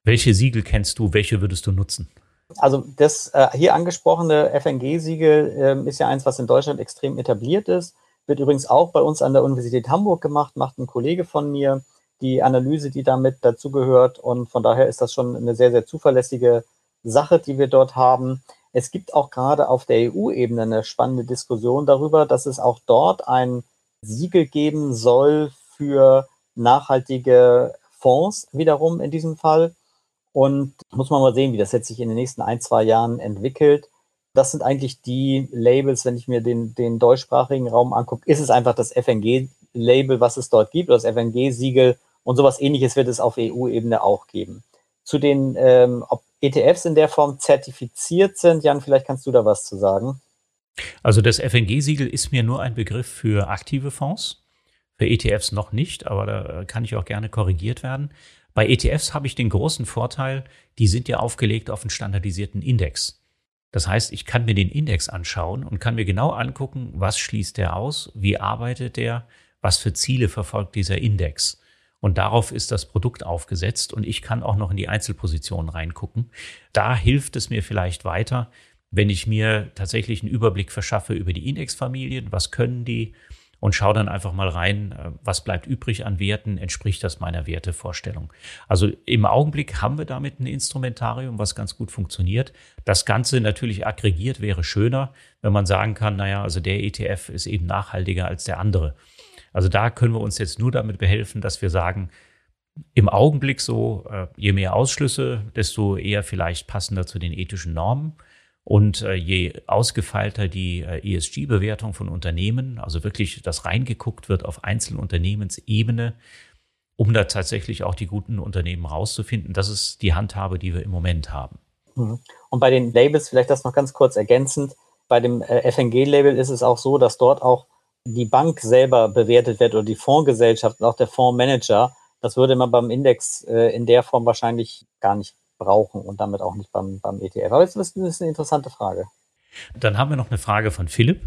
Welche Siegel kennst du? Welche würdest du nutzen? Also das äh, hier angesprochene FNG-Siegel äh, ist ja eins, was in Deutschland extrem etabliert ist. Wird übrigens auch bei uns an der Universität Hamburg gemacht, macht ein Kollege von mir die Analyse, die damit dazugehört. Und von daher ist das schon eine sehr, sehr zuverlässige Sache, die wir dort haben. Es gibt auch gerade auf der EU-Ebene eine spannende Diskussion darüber, dass es auch dort ein Siegel geben soll für nachhaltige Fonds wiederum in diesem Fall Und muss man mal sehen, wie das jetzt sich in den nächsten ein, zwei Jahren entwickelt. Das sind eigentlich die Labels, wenn ich mir den, den deutschsprachigen Raum angucke, ist es einfach das FNG-Label, was es dort gibt, oder das FNG-Siegel und sowas ähnliches wird es auf EU-Ebene auch geben. Zu den, ähm, ob ETFs in der Form zertifiziert sind, Jan, vielleicht kannst du da was zu sagen. Also das FNG-Siegel ist mir nur ein Begriff für aktive Fonds, für ETFs noch nicht, aber da kann ich auch gerne korrigiert werden. Bei ETFs habe ich den großen Vorteil, die sind ja aufgelegt auf einen standardisierten Index. Das heißt, ich kann mir den Index anschauen und kann mir genau angucken, was schließt der aus, wie arbeitet der, was für Ziele verfolgt dieser Index. Und darauf ist das Produkt aufgesetzt und ich kann auch noch in die Einzelpositionen reingucken. Da hilft es mir vielleicht weiter, wenn ich mir tatsächlich einen Überblick verschaffe über die Indexfamilien, was können die und schaue dann einfach mal rein, äh, was bleibt übrig an Werten, entspricht das meiner Wertevorstellung. Also im Augenblick haben wir damit ein Instrumentarium, was ganz gut funktioniert. Das Ganze natürlich aggregiert wäre schöner, wenn man sagen kann, naja, also der ETF ist eben nachhaltiger als der andere. Also da können wir uns jetzt nur damit behelfen, dass wir sagen, im Augenblick so, äh, je mehr Ausschlüsse, desto eher vielleicht passender zu den ethischen Normen. Und äh, je ausgefeilter die äh, ESG-Bewertung von Unternehmen, also wirklich, dass reingeguckt wird auf Einzelunternehmensebene, um da tatsächlich auch die guten Unternehmen rauszufinden, das ist die Handhabe, die wir im Moment haben. Mhm. Und bei den Labels, vielleicht das noch ganz kurz ergänzend, bei dem äh, FNG-Label ist es auch so, dass dort auch die Bank selber bewertet wird oder die Fondsgesellschaft und auch der Fondsmanager. Das würde man beim Index in der Form wahrscheinlich gar nicht brauchen und damit auch nicht beim, beim ETF. Aber jetzt ist das eine interessante Frage. Dann haben wir noch eine Frage von Philipp.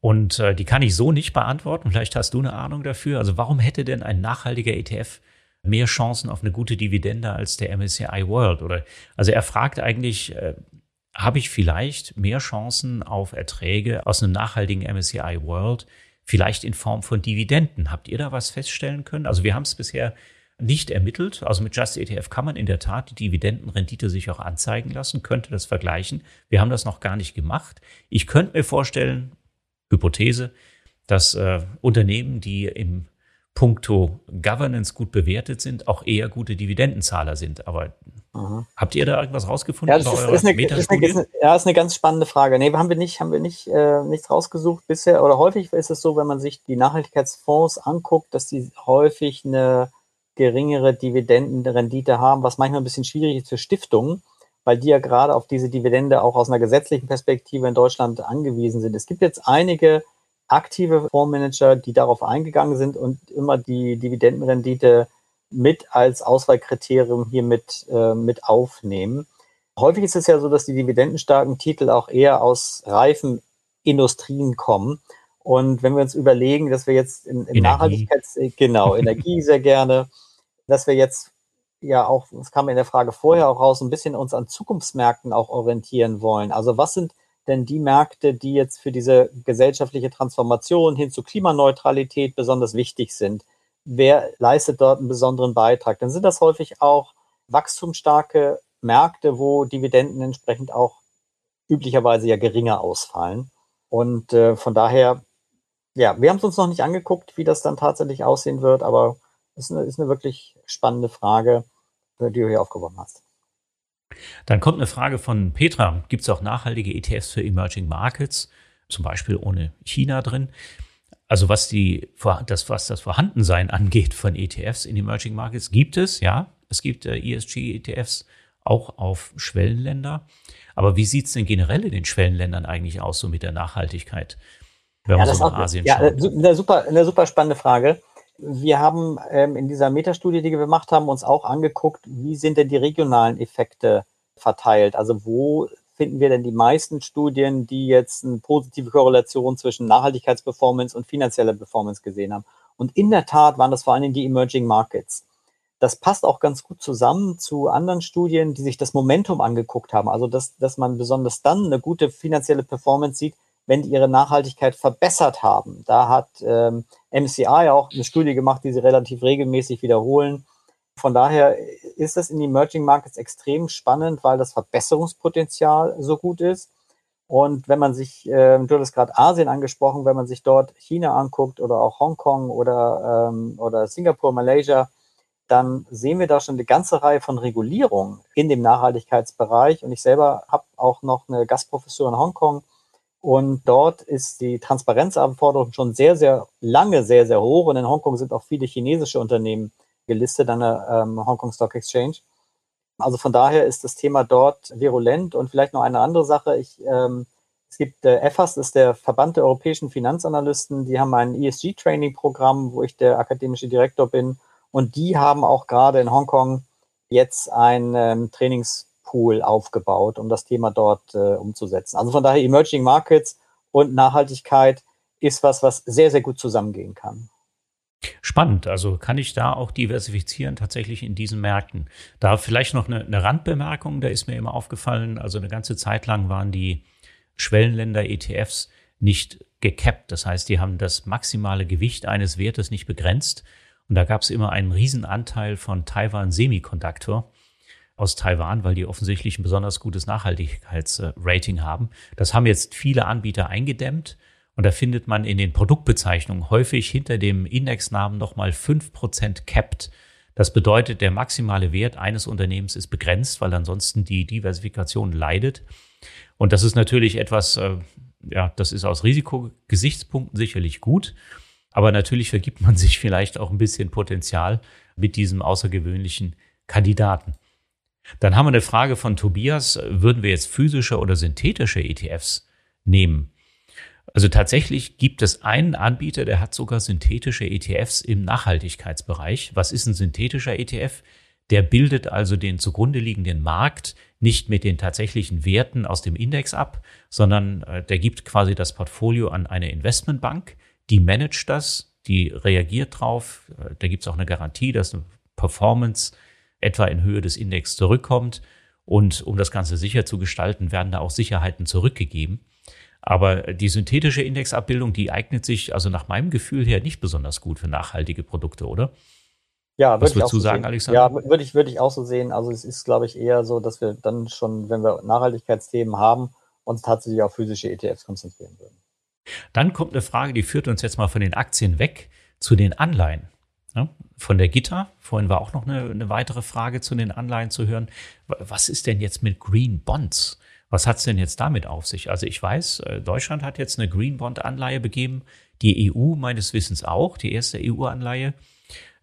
Und äh, die kann ich so nicht beantworten. Vielleicht hast du eine Ahnung dafür. Also warum hätte denn ein nachhaltiger ETF mehr Chancen auf eine gute Dividende als der MSCI World? Oder also er fragt eigentlich, äh, habe ich vielleicht mehr Chancen auf Erträge aus einem nachhaltigen MSCI World, vielleicht in Form von Dividenden. Habt ihr da was feststellen können? Also wir haben es bisher nicht ermittelt. Also mit Just ETF kann man in der Tat die Dividendenrendite sich auch anzeigen lassen, könnte das vergleichen. Wir haben das noch gar nicht gemacht. Ich könnte mir vorstellen, Hypothese, dass äh, Unternehmen, die im puncto Governance gut bewertet sind, auch eher gute Dividendenzahler sind. Aber Aha. habt ihr da irgendwas rausgefunden? Ja, das ist, ist, eine, ist, eine, ist, eine, ja, ist eine ganz spannende Frage. Nee, haben wir nicht, haben wir nicht äh, nichts rausgesucht bisher. Oder häufig ist es so, wenn man sich die Nachhaltigkeitsfonds anguckt, dass die häufig eine geringere Dividendenrendite haben, was manchmal ein bisschen schwierig ist für Stiftungen, weil die ja gerade auf diese Dividende auch aus einer gesetzlichen Perspektive in Deutschland angewiesen sind. Es gibt jetzt einige aktive Fondsmanager, die darauf eingegangen sind und immer die Dividendenrendite mit als Auswahlkriterium hier mit, äh, mit aufnehmen. Häufig ist es ja so, dass die dividendenstarken Titel auch eher aus reifen Industrien kommen. Und wenn wir uns überlegen, dass wir jetzt in, in Nachhaltigkeits, genau, Energie sehr gerne, dass wir jetzt ja auch, das kam in der Frage vorher auch raus, ein bisschen uns an Zukunftsmärkten auch orientieren wollen. Also was sind denn die Märkte, die jetzt für diese gesellschaftliche Transformation hin zu Klimaneutralität besonders wichtig sind? Wer leistet dort einen besonderen Beitrag? Dann sind das häufig auch wachstumsstarke Märkte, wo Dividenden entsprechend auch üblicherweise ja geringer ausfallen. Und äh, von daher, ja, wir haben es uns noch nicht angeguckt, wie das dann tatsächlich aussehen wird, aber es ist eine, ist eine wirklich spannende Frage, die du hier aufgeworfen hast. Dann kommt eine Frage von Petra. Gibt es auch nachhaltige ETFs für Emerging Markets, zum Beispiel ohne China drin? Also was die, das, was das Vorhandensein angeht von ETFs in Emerging Markets, gibt es, ja. Es gibt äh, ESG-ETFs auch auf Schwellenländer. Aber wie sieht es denn generell in den Schwellenländern eigentlich aus, so mit der Nachhaltigkeit, wenn ja, man so nach Asien ja, schaut? Ja, eine super, eine super spannende Frage. Wir haben ähm, in dieser Metastudie, die wir gemacht haben, uns auch angeguckt, wie sind denn die regionalen Effekte verteilt? Also wo finden wir denn die meisten Studien, die jetzt eine positive Korrelation zwischen Nachhaltigkeitsperformance und finanzieller Performance gesehen haben? Und in der Tat waren das vor allem die Emerging Markets. Das passt auch ganz gut zusammen zu anderen Studien, die sich das Momentum angeguckt haben. Also, dass, dass man besonders dann eine gute finanzielle Performance sieht, wenn die ihre Nachhaltigkeit verbessert haben. Da hat ähm, MCI auch eine Studie gemacht, die sie relativ regelmäßig wiederholen. Von daher ist das in Emerging Markets extrem spannend, weil das Verbesserungspotenzial so gut ist. Und wenn man sich, äh, du hattest gerade Asien angesprochen, wenn man sich dort China anguckt oder auch Hongkong oder, ähm, oder Singapur, Malaysia, dann sehen wir da schon eine ganze Reihe von Regulierungen in dem Nachhaltigkeitsbereich. Und ich selber habe auch noch eine Gastprofessur in Hongkong. Und dort ist die Transparenzanforderung schon sehr, sehr lange sehr, sehr hoch. Und in Hongkong sind auch viele chinesische Unternehmen gelistet an der ähm, Hongkong Stock Exchange. Also von daher ist das Thema dort virulent. Und vielleicht noch eine andere Sache. Ich, ähm, es gibt äh, EFAS, ist der Verband der europäischen Finanzanalysten. Die haben ein ESG-Training-Programm, wo ich der akademische Direktor bin. Und die haben auch gerade in Hongkong jetzt ein ähm, Trainingspool aufgebaut, um das Thema dort äh, umzusetzen. Also von daher Emerging Markets und Nachhaltigkeit ist was, was sehr, sehr gut zusammengehen kann. Spannend. Also kann ich da auch diversifizieren tatsächlich in diesen Märkten. Da vielleicht noch eine, eine Randbemerkung, da ist mir immer aufgefallen, also eine ganze Zeit lang waren die Schwellenländer ETFs nicht gecapped. Das heißt, die haben das maximale Gewicht eines Wertes nicht begrenzt, und da gab es immer einen Riesenanteil von Taiwan Semiconductor aus Taiwan, weil die offensichtlich ein besonders gutes Nachhaltigkeitsrating haben. Das haben jetzt viele Anbieter eingedämmt. Und da findet man in den Produktbezeichnungen häufig hinter dem Indexnamen nochmal fünf Prozent capped. Das bedeutet, der maximale Wert eines Unternehmens ist begrenzt, weil ansonsten die Diversifikation leidet. Und das ist natürlich etwas, äh, ja, das ist aus Risikogesichtspunkten sicherlich gut. Aber natürlich vergibt man sich vielleicht auch ein bisschen Potenzial mit diesem außergewöhnlichen Kandidaten. Dann haben wir eine Frage von Tobias. Würden wir jetzt physische oder synthetische ETFs nehmen? Also tatsächlich gibt es einen Anbieter, der hat sogar synthetische ETFs im Nachhaltigkeitsbereich. Was ist ein synthetischer ETF? Der bildet also den zugrunde liegenden Markt nicht mit den tatsächlichen Werten aus dem Index ab, sondern äh, der gibt quasi das Portfolio an eine Investmentbank die managt das, die reagiert drauf. Da gibt es auch eine Garantie, dass eine Performance etwa in Höhe des Index zurückkommt. Und um das Ganze sicher zu gestalten, werden da auch Sicherheiten zurückgegeben. Aber die synthetische Indexabbildung, die eignet sich also nach meinem Gefühl her nicht besonders gut für nachhaltige Produkte, oder? Ja, würde ich auch so sagen, sehen. Alexander? Ja, würde ich, würde ich auch so sehen. Also es ist, glaube ich, eher so, dass wir dann schon, wenn wir Nachhaltigkeitsthemen haben, uns tatsächlich auf physische ETFs konzentrieren würden. Dann kommt eine Frage, die führt uns jetzt mal von den Aktien weg zu den Anleihen. Ja, von der Gitter, vorhin war auch noch eine, eine, weitere Frage zu den Anleihen zu hören. Was ist denn jetzt mit Green Bonds? Was hat es denn jetzt damit auf sich? Also ich weiß, äh, Deutschland hat jetzt eine Green Bond Anleihe begeben, die EU meines Wissens auch, die erste EU-Anleihe.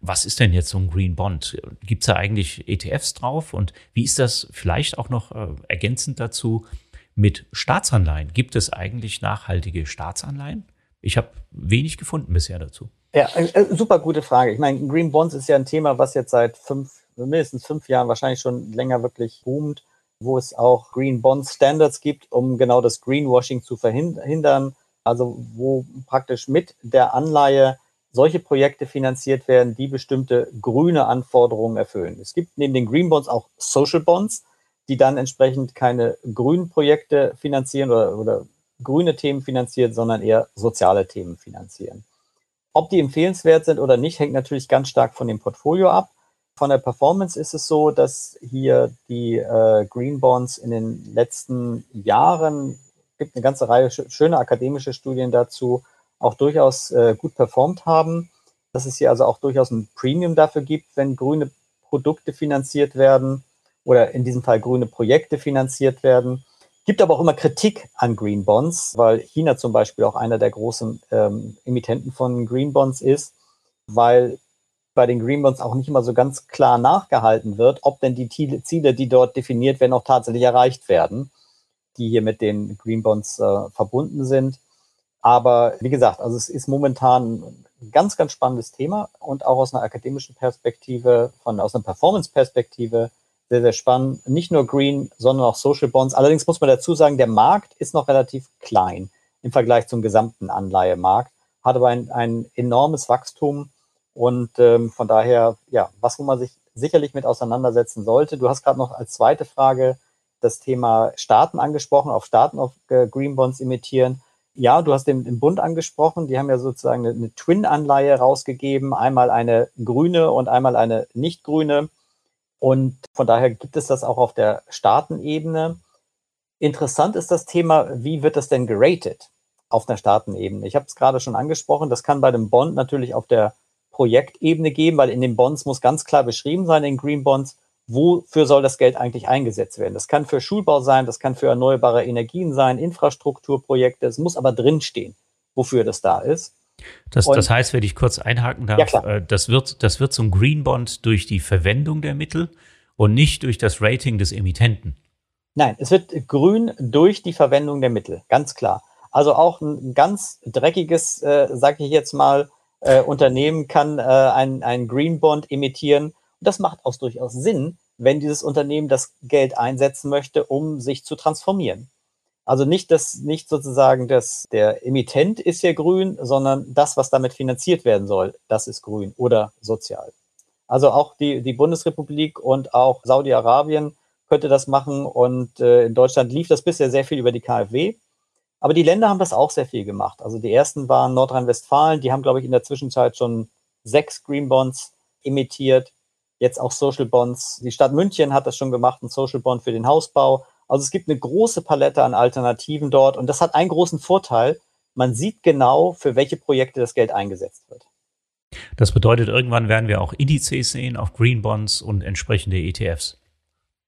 Was ist denn jetzt so ein Green Bond? Gibt es da eigentlich ETFs drauf? Und wie ist das vielleicht auch noch äh, ergänzend dazu? mit Staatsanleihen. Gibt es eigentlich nachhaltige Staatsanleihen? Ich habe wenig gefunden bisher dazu. Ja, äh, äh, super gute Frage. Ich meine, Green Bonds ist ja ein Thema, was jetzt seit fünf, mindestens fünf Jahren wahrscheinlich schon länger wirklich boomt, wo es auch Green Bonds Standards gibt, um genau das Greenwashing zu verhindern. Also wo praktisch mit der Anleihe solche Projekte finanziert werden, die bestimmte grüne Anforderungen erfüllen. Es gibt neben den Green Bonds auch Social Bonds die dann entsprechend keine grünen Projekte finanzieren oder, oder grüne Themen finanzieren, sondern eher soziale Themen finanzieren. Ob die empfehlenswert sind oder nicht, hängt natürlich ganz stark von dem Portfolio ab. Von der Performance ist es so, dass hier die äh, Green Bonds in den letzten Jahren, gibt eine ganze Reihe sch schöner akademische Studien dazu, auch durchaus äh, gut performt haben. Dass es hier also auch durchaus ein Premium dafür gibt, wenn grüne Produkte finanziert werden oder in diesem Fall grüne Projekte finanziert werden. Gibt aber auch immer Kritik an Green Bonds, weil China zum Beispiel auch einer der großen ähm, Emittenten von Green Bonds ist, weil bei den Green Bonds auch nicht immer so ganz klar nachgehalten wird, ob denn die Ziele, die dort definiert werden, auch tatsächlich erreicht werden, die hier mit den Green Bonds äh, verbunden sind. Aber wie gesagt, also es ist momentan ein ganz, ganz spannendes Thema und auch aus einer akademischen Perspektive, von aus einer Performance-Perspektive sehr, sehr spannend. Nicht nur Green, sondern auch Social Bonds. Allerdings muss man dazu sagen, der Markt ist noch relativ klein im Vergleich zum gesamten Anleihemarkt, hat aber ein, ein enormes Wachstum und ähm, von daher, ja, was, wo man sich sicherlich mit auseinandersetzen sollte. Du hast gerade noch als zweite Frage das Thema Staaten angesprochen, auf Staaten auf äh, Green Bonds imitieren. Ja, du hast den, den Bund angesprochen. Die haben ja sozusagen eine, eine Twin-Anleihe rausgegeben. Einmal eine grüne und einmal eine nicht grüne. Und von daher gibt es das auch auf der Staatenebene. Interessant ist das Thema, wie wird das denn geratet auf der Staatenebene? Ich habe es gerade schon angesprochen, das kann bei dem Bond natürlich auf der Projektebene geben, weil in den Bonds muss ganz klar beschrieben sein, in Green Bonds, wofür soll das Geld eigentlich eingesetzt werden. Das kann für Schulbau sein, das kann für erneuerbare Energien sein, Infrastrukturprojekte, es muss aber drinstehen, wofür das da ist. Das, das heißt, wenn ich kurz einhaken darf, ja, äh, das, wird, das wird zum Green Bond durch die Verwendung der Mittel und nicht durch das Rating des Emittenten. Nein, es wird grün durch die Verwendung der Mittel, ganz klar. Also auch ein ganz dreckiges, äh, sage ich jetzt mal, äh, Unternehmen kann äh, ein, ein Green Bond emittieren. Und das macht auch durchaus Sinn, wenn dieses Unternehmen das Geld einsetzen möchte, um sich zu transformieren. Also nicht das, nicht sozusagen das, der Emittent ist hier grün, sondern das, was damit finanziert werden soll, das ist grün oder sozial. Also auch die, die Bundesrepublik und auch Saudi-Arabien könnte das machen und äh, in Deutschland lief das bisher sehr viel über die KfW. Aber die Länder haben das auch sehr viel gemacht. Also die ersten waren Nordrhein-Westfalen, die haben, glaube ich, in der Zwischenzeit schon sechs Green Bonds emittiert, jetzt auch Social Bonds. Die Stadt München hat das schon gemacht, ein Social Bond für den Hausbau. Also es gibt eine große Palette an Alternativen dort und das hat einen großen Vorteil. Man sieht genau, für welche Projekte das Geld eingesetzt wird. Das bedeutet, irgendwann werden wir auch Indizes sehen auf Green Bonds und entsprechende ETFs.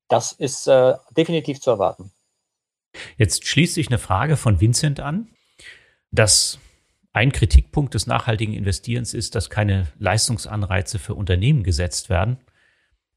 Das ist äh, definitiv zu erwarten. Jetzt schließt sich eine Frage von Vincent an, dass ein Kritikpunkt des nachhaltigen Investierens ist, dass keine Leistungsanreize für Unternehmen gesetzt werden.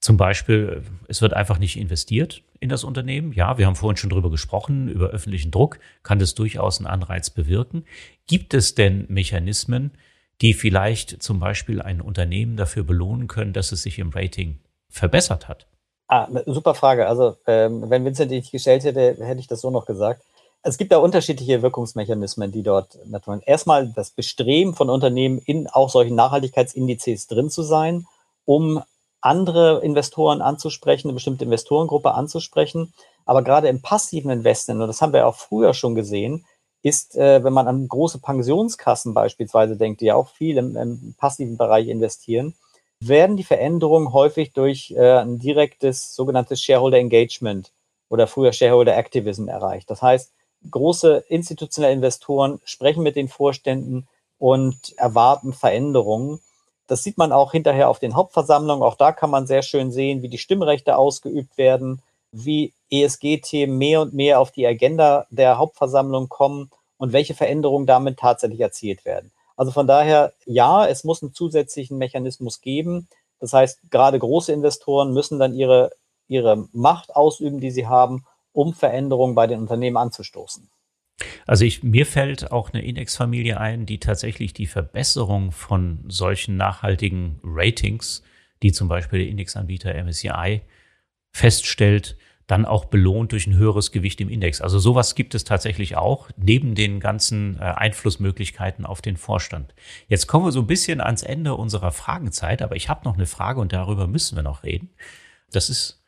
Zum Beispiel, es wird einfach nicht investiert in das Unternehmen. Ja, wir haben vorhin schon drüber gesprochen, über öffentlichen Druck kann das durchaus einen Anreiz bewirken. Gibt es denn Mechanismen, die vielleicht zum Beispiel ein Unternehmen dafür belohnen können, dass es sich im Rating verbessert hat? Ah, super Frage. Also, ähm, wenn Vincent die nicht gestellt hätte, hätte ich das so noch gesagt. Es gibt da unterschiedliche Wirkungsmechanismen, die dort natürlich. Erstmal das Bestreben von Unternehmen, in auch solchen Nachhaltigkeitsindizes drin zu sein, um andere Investoren anzusprechen, eine bestimmte Investorengruppe anzusprechen. Aber gerade im passiven Investment, und das haben wir auch früher schon gesehen, ist, äh, wenn man an große Pensionskassen beispielsweise denkt, die ja auch viel im, im passiven Bereich investieren, werden die Veränderungen häufig durch äh, ein direktes sogenanntes Shareholder Engagement oder früher Shareholder Activism erreicht. Das heißt, große institutionelle Investoren sprechen mit den Vorständen und erwarten Veränderungen. Das sieht man auch hinterher auf den Hauptversammlungen. Auch da kann man sehr schön sehen, wie die Stimmrechte ausgeübt werden, wie ESG-Themen mehr und mehr auf die Agenda der Hauptversammlung kommen und welche Veränderungen damit tatsächlich erzielt werden. Also von daher, ja, es muss einen zusätzlichen Mechanismus geben. Das heißt, gerade große Investoren müssen dann ihre, ihre Macht ausüben, die sie haben, um Veränderungen bei den Unternehmen anzustoßen. Also ich, mir fällt auch eine Indexfamilie ein, die tatsächlich die Verbesserung von solchen nachhaltigen Ratings, die zum Beispiel der Indexanbieter MSCI feststellt, dann auch belohnt durch ein höheres Gewicht im Index. Also sowas gibt es tatsächlich auch, neben den ganzen äh, Einflussmöglichkeiten auf den Vorstand. Jetzt kommen wir so ein bisschen ans Ende unserer Fragenzeit, aber ich habe noch eine Frage und darüber müssen wir noch reden. Das ist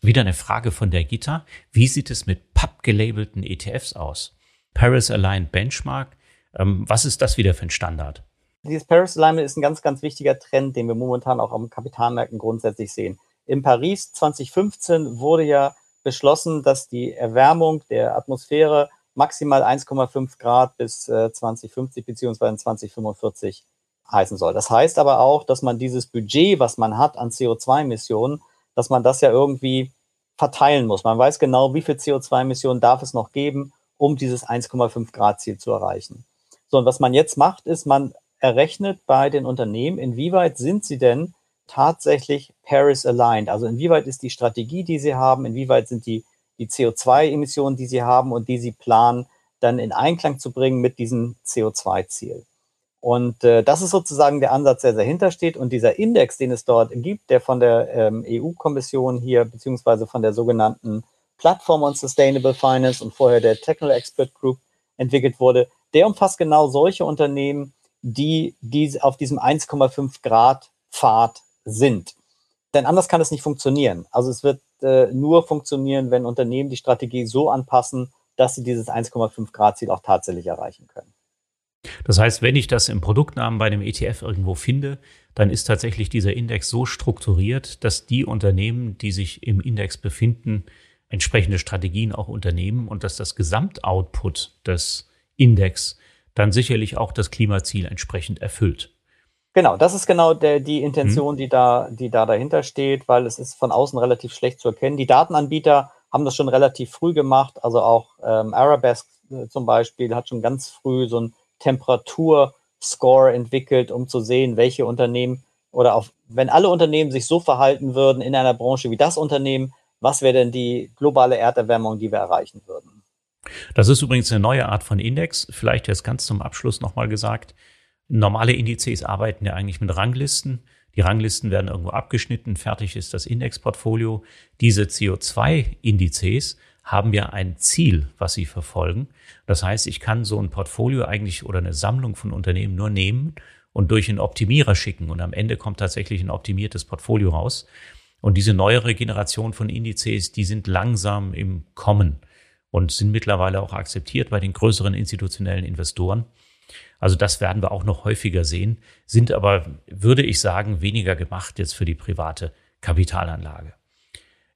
wieder eine Frage von der Gitter. Wie sieht es mit PAP-gelabelten ETFs aus? Paris Aligned Benchmark. Ähm, was ist das wieder für ein Standard? Dieses Paris Alignment ist ein ganz, ganz wichtiger Trend, den wir momentan auch am Kapitalmärkten grundsätzlich sehen. In Paris 2015 wurde ja beschlossen, dass die Erwärmung der Atmosphäre maximal 1,5 Grad bis äh, 2050 beziehungsweise 2045 heißen soll. Das heißt aber auch, dass man dieses Budget, was man hat an CO2-Emissionen, dass man das ja irgendwie verteilen muss. Man weiß genau, wie viel CO2-Emissionen darf es noch geben, um dieses 1,5 Grad Ziel zu erreichen. So, und was man jetzt macht, ist, man errechnet bei den Unternehmen, inwieweit sind sie denn tatsächlich Paris aligned? Also inwieweit ist die Strategie, die sie haben, inwieweit sind die, die CO2-Emissionen, die sie haben und die sie planen, dann in Einklang zu bringen mit diesem CO2-Ziel? Und äh, das ist sozusagen der Ansatz, der dahinter steht. Und dieser Index, den es dort gibt, der von der ähm, EU-Kommission hier, beziehungsweise von der sogenannten Plattform on Sustainable Finance und vorher der Technical Expert Group entwickelt wurde, der umfasst genau solche Unternehmen, die, die auf diesem 1,5 Grad Pfad sind. Denn anders kann es nicht funktionieren. Also es wird äh, nur funktionieren, wenn Unternehmen die Strategie so anpassen, dass sie dieses 1,5 Grad Ziel auch tatsächlich erreichen können. Das heißt, wenn ich das im Produktnamen bei einem ETF irgendwo finde, dann ist tatsächlich dieser Index so strukturiert, dass die Unternehmen, die sich im Index befinden, entsprechende Strategien auch unternehmen und dass das Gesamtoutput des Index dann sicherlich auch das Klimaziel entsprechend erfüllt. Genau, das ist genau der, die Intention, mhm. die, da, die da dahinter steht, weil es ist von außen relativ schlecht zu erkennen. Die Datenanbieter haben das schon relativ früh gemacht, also auch ähm, Arabesque äh, zum Beispiel hat schon ganz früh so ein Temperaturscore entwickelt, um zu sehen, welche Unternehmen oder auch wenn alle Unternehmen sich so verhalten würden in einer Branche wie das Unternehmen, was wäre denn die globale Erderwärmung, die wir erreichen würden? Das ist übrigens eine neue Art von Index. Vielleicht jetzt ganz zum Abschluss nochmal gesagt. Normale Indizes arbeiten ja eigentlich mit Ranglisten. Die Ranglisten werden irgendwo abgeschnitten, fertig ist das Indexportfolio. Diese CO2-Indizes haben ja ein Ziel, was sie verfolgen. Das heißt, ich kann so ein Portfolio eigentlich oder eine Sammlung von Unternehmen nur nehmen und durch einen Optimierer schicken und am Ende kommt tatsächlich ein optimiertes Portfolio raus. Und diese neuere Generation von Indizes, die sind langsam im Kommen und sind mittlerweile auch akzeptiert bei den größeren institutionellen Investoren. Also das werden wir auch noch häufiger sehen, sind aber, würde ich sagen, weniger gemacht jetzt für die private Kapitalanlage.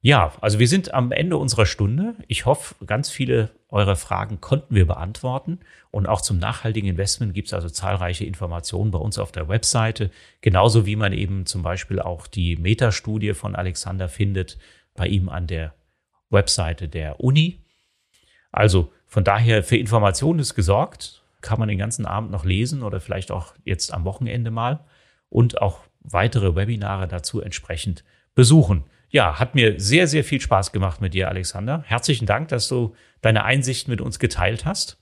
Ja, also wir sind am Ende unserer Stunde. Ich hoffe, ganz viele eurer Fragen konnten wir beantworten. Und auch zum nachhaltigen Investment gibt es also zahlreiche Informationen bei uns auf der Webseite. Genauso wie man eben zum Beispiel auch die Metastudie von Alexander findet bei ihm an der Webseite der Uni. Also von daher für Informationen ist gesorgt. Kann man den ganzen Abend noch lesen oder vielleicht auch jetzt am Wochenende mal und auch weitere Webinare dazu entsprechend besuchen ja, hat mir sehr, sehr viel Spaß gemacht mit dir, Alexander. Herzlichen Dank, dass du deine Einsichten mit uns geteilt hast.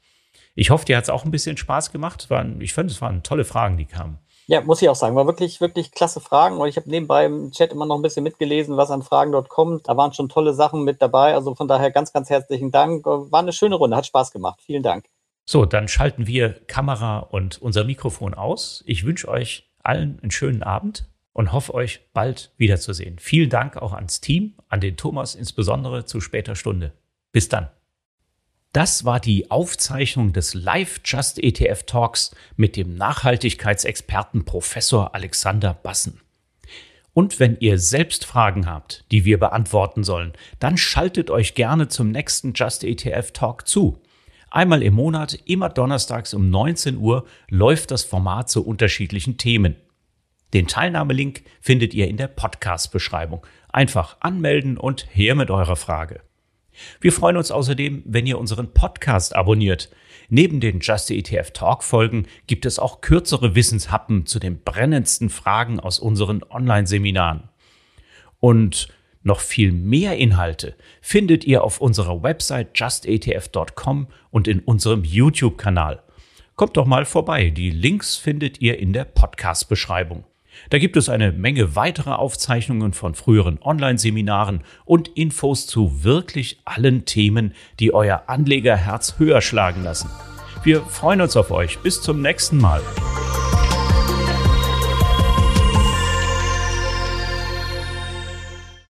Ich hoffe, dir hat es auch ein bisschen Spaß gemacht. Waren, ich fand, es waren tolle Fragen, die kamen. Ja, muss ich auch sagen. War wirklich, wirklich klasse Fragen. Und ich habe nebenbei im Chat immer noch ein bisschen mitgelesen, was an Fragen dort kommt. Da waren schon tolle Sachen mit dabei. Also von daher ganz, ganz herzlichen Dank. War eine schöne Runde, hat Spaß gemacht. Vielen Dank. So, dann schalten wir Kamera und unser Mikrofon aus. Ich wünsche euch allen einen schönen Abend und hoffe euch bald wiederzusehen. Vielen Dank auch ans Team, an den Thomas insbesondere zu später Stunde. Bis dann. Das war die Aufzeichnung des Live Just ETF Talks mit dem Nachhaltigkeitsexperten Professor Alexander Bassen. Und wenn ihr selbst Fragen habt, die wir beantworten sollen, dann schaltet euch gerne zum nächsten Just ETF Talk zu. Einmal im Monat, immer donnerstags um 19 Uhr, läuft das Format zu unterschiedlichen Themen. Den Teilnahmelink findet ihr in der Podcast-Beschreibung. Einfach anmelden und her mit eurer Frage. Wir freuen uns außerdem, wenn ihr unseren Podcast abonniert. Neben den Just ETF Talk Folgen gibt es auch kürzere Wissenshappen zu den brennendsten Fragen aus unseren Online-Seminaren. Und noch viel mehr Inhalte findet ihr auf unserer Website justetf.com und in unserem YouTube-Kanal. Kommt doch mal vorbei, die Links findet ihr in der Podcast-Beschreibung. Da gibt es eine Menge weiterer Aufzeichnungen von früheren Online-Seminaren und Infos zu wirklich allen Themen, die euer Anlegerherz höher schlagen lassen. Wir freuen uns auf euch. Bis zum nächsten Mal.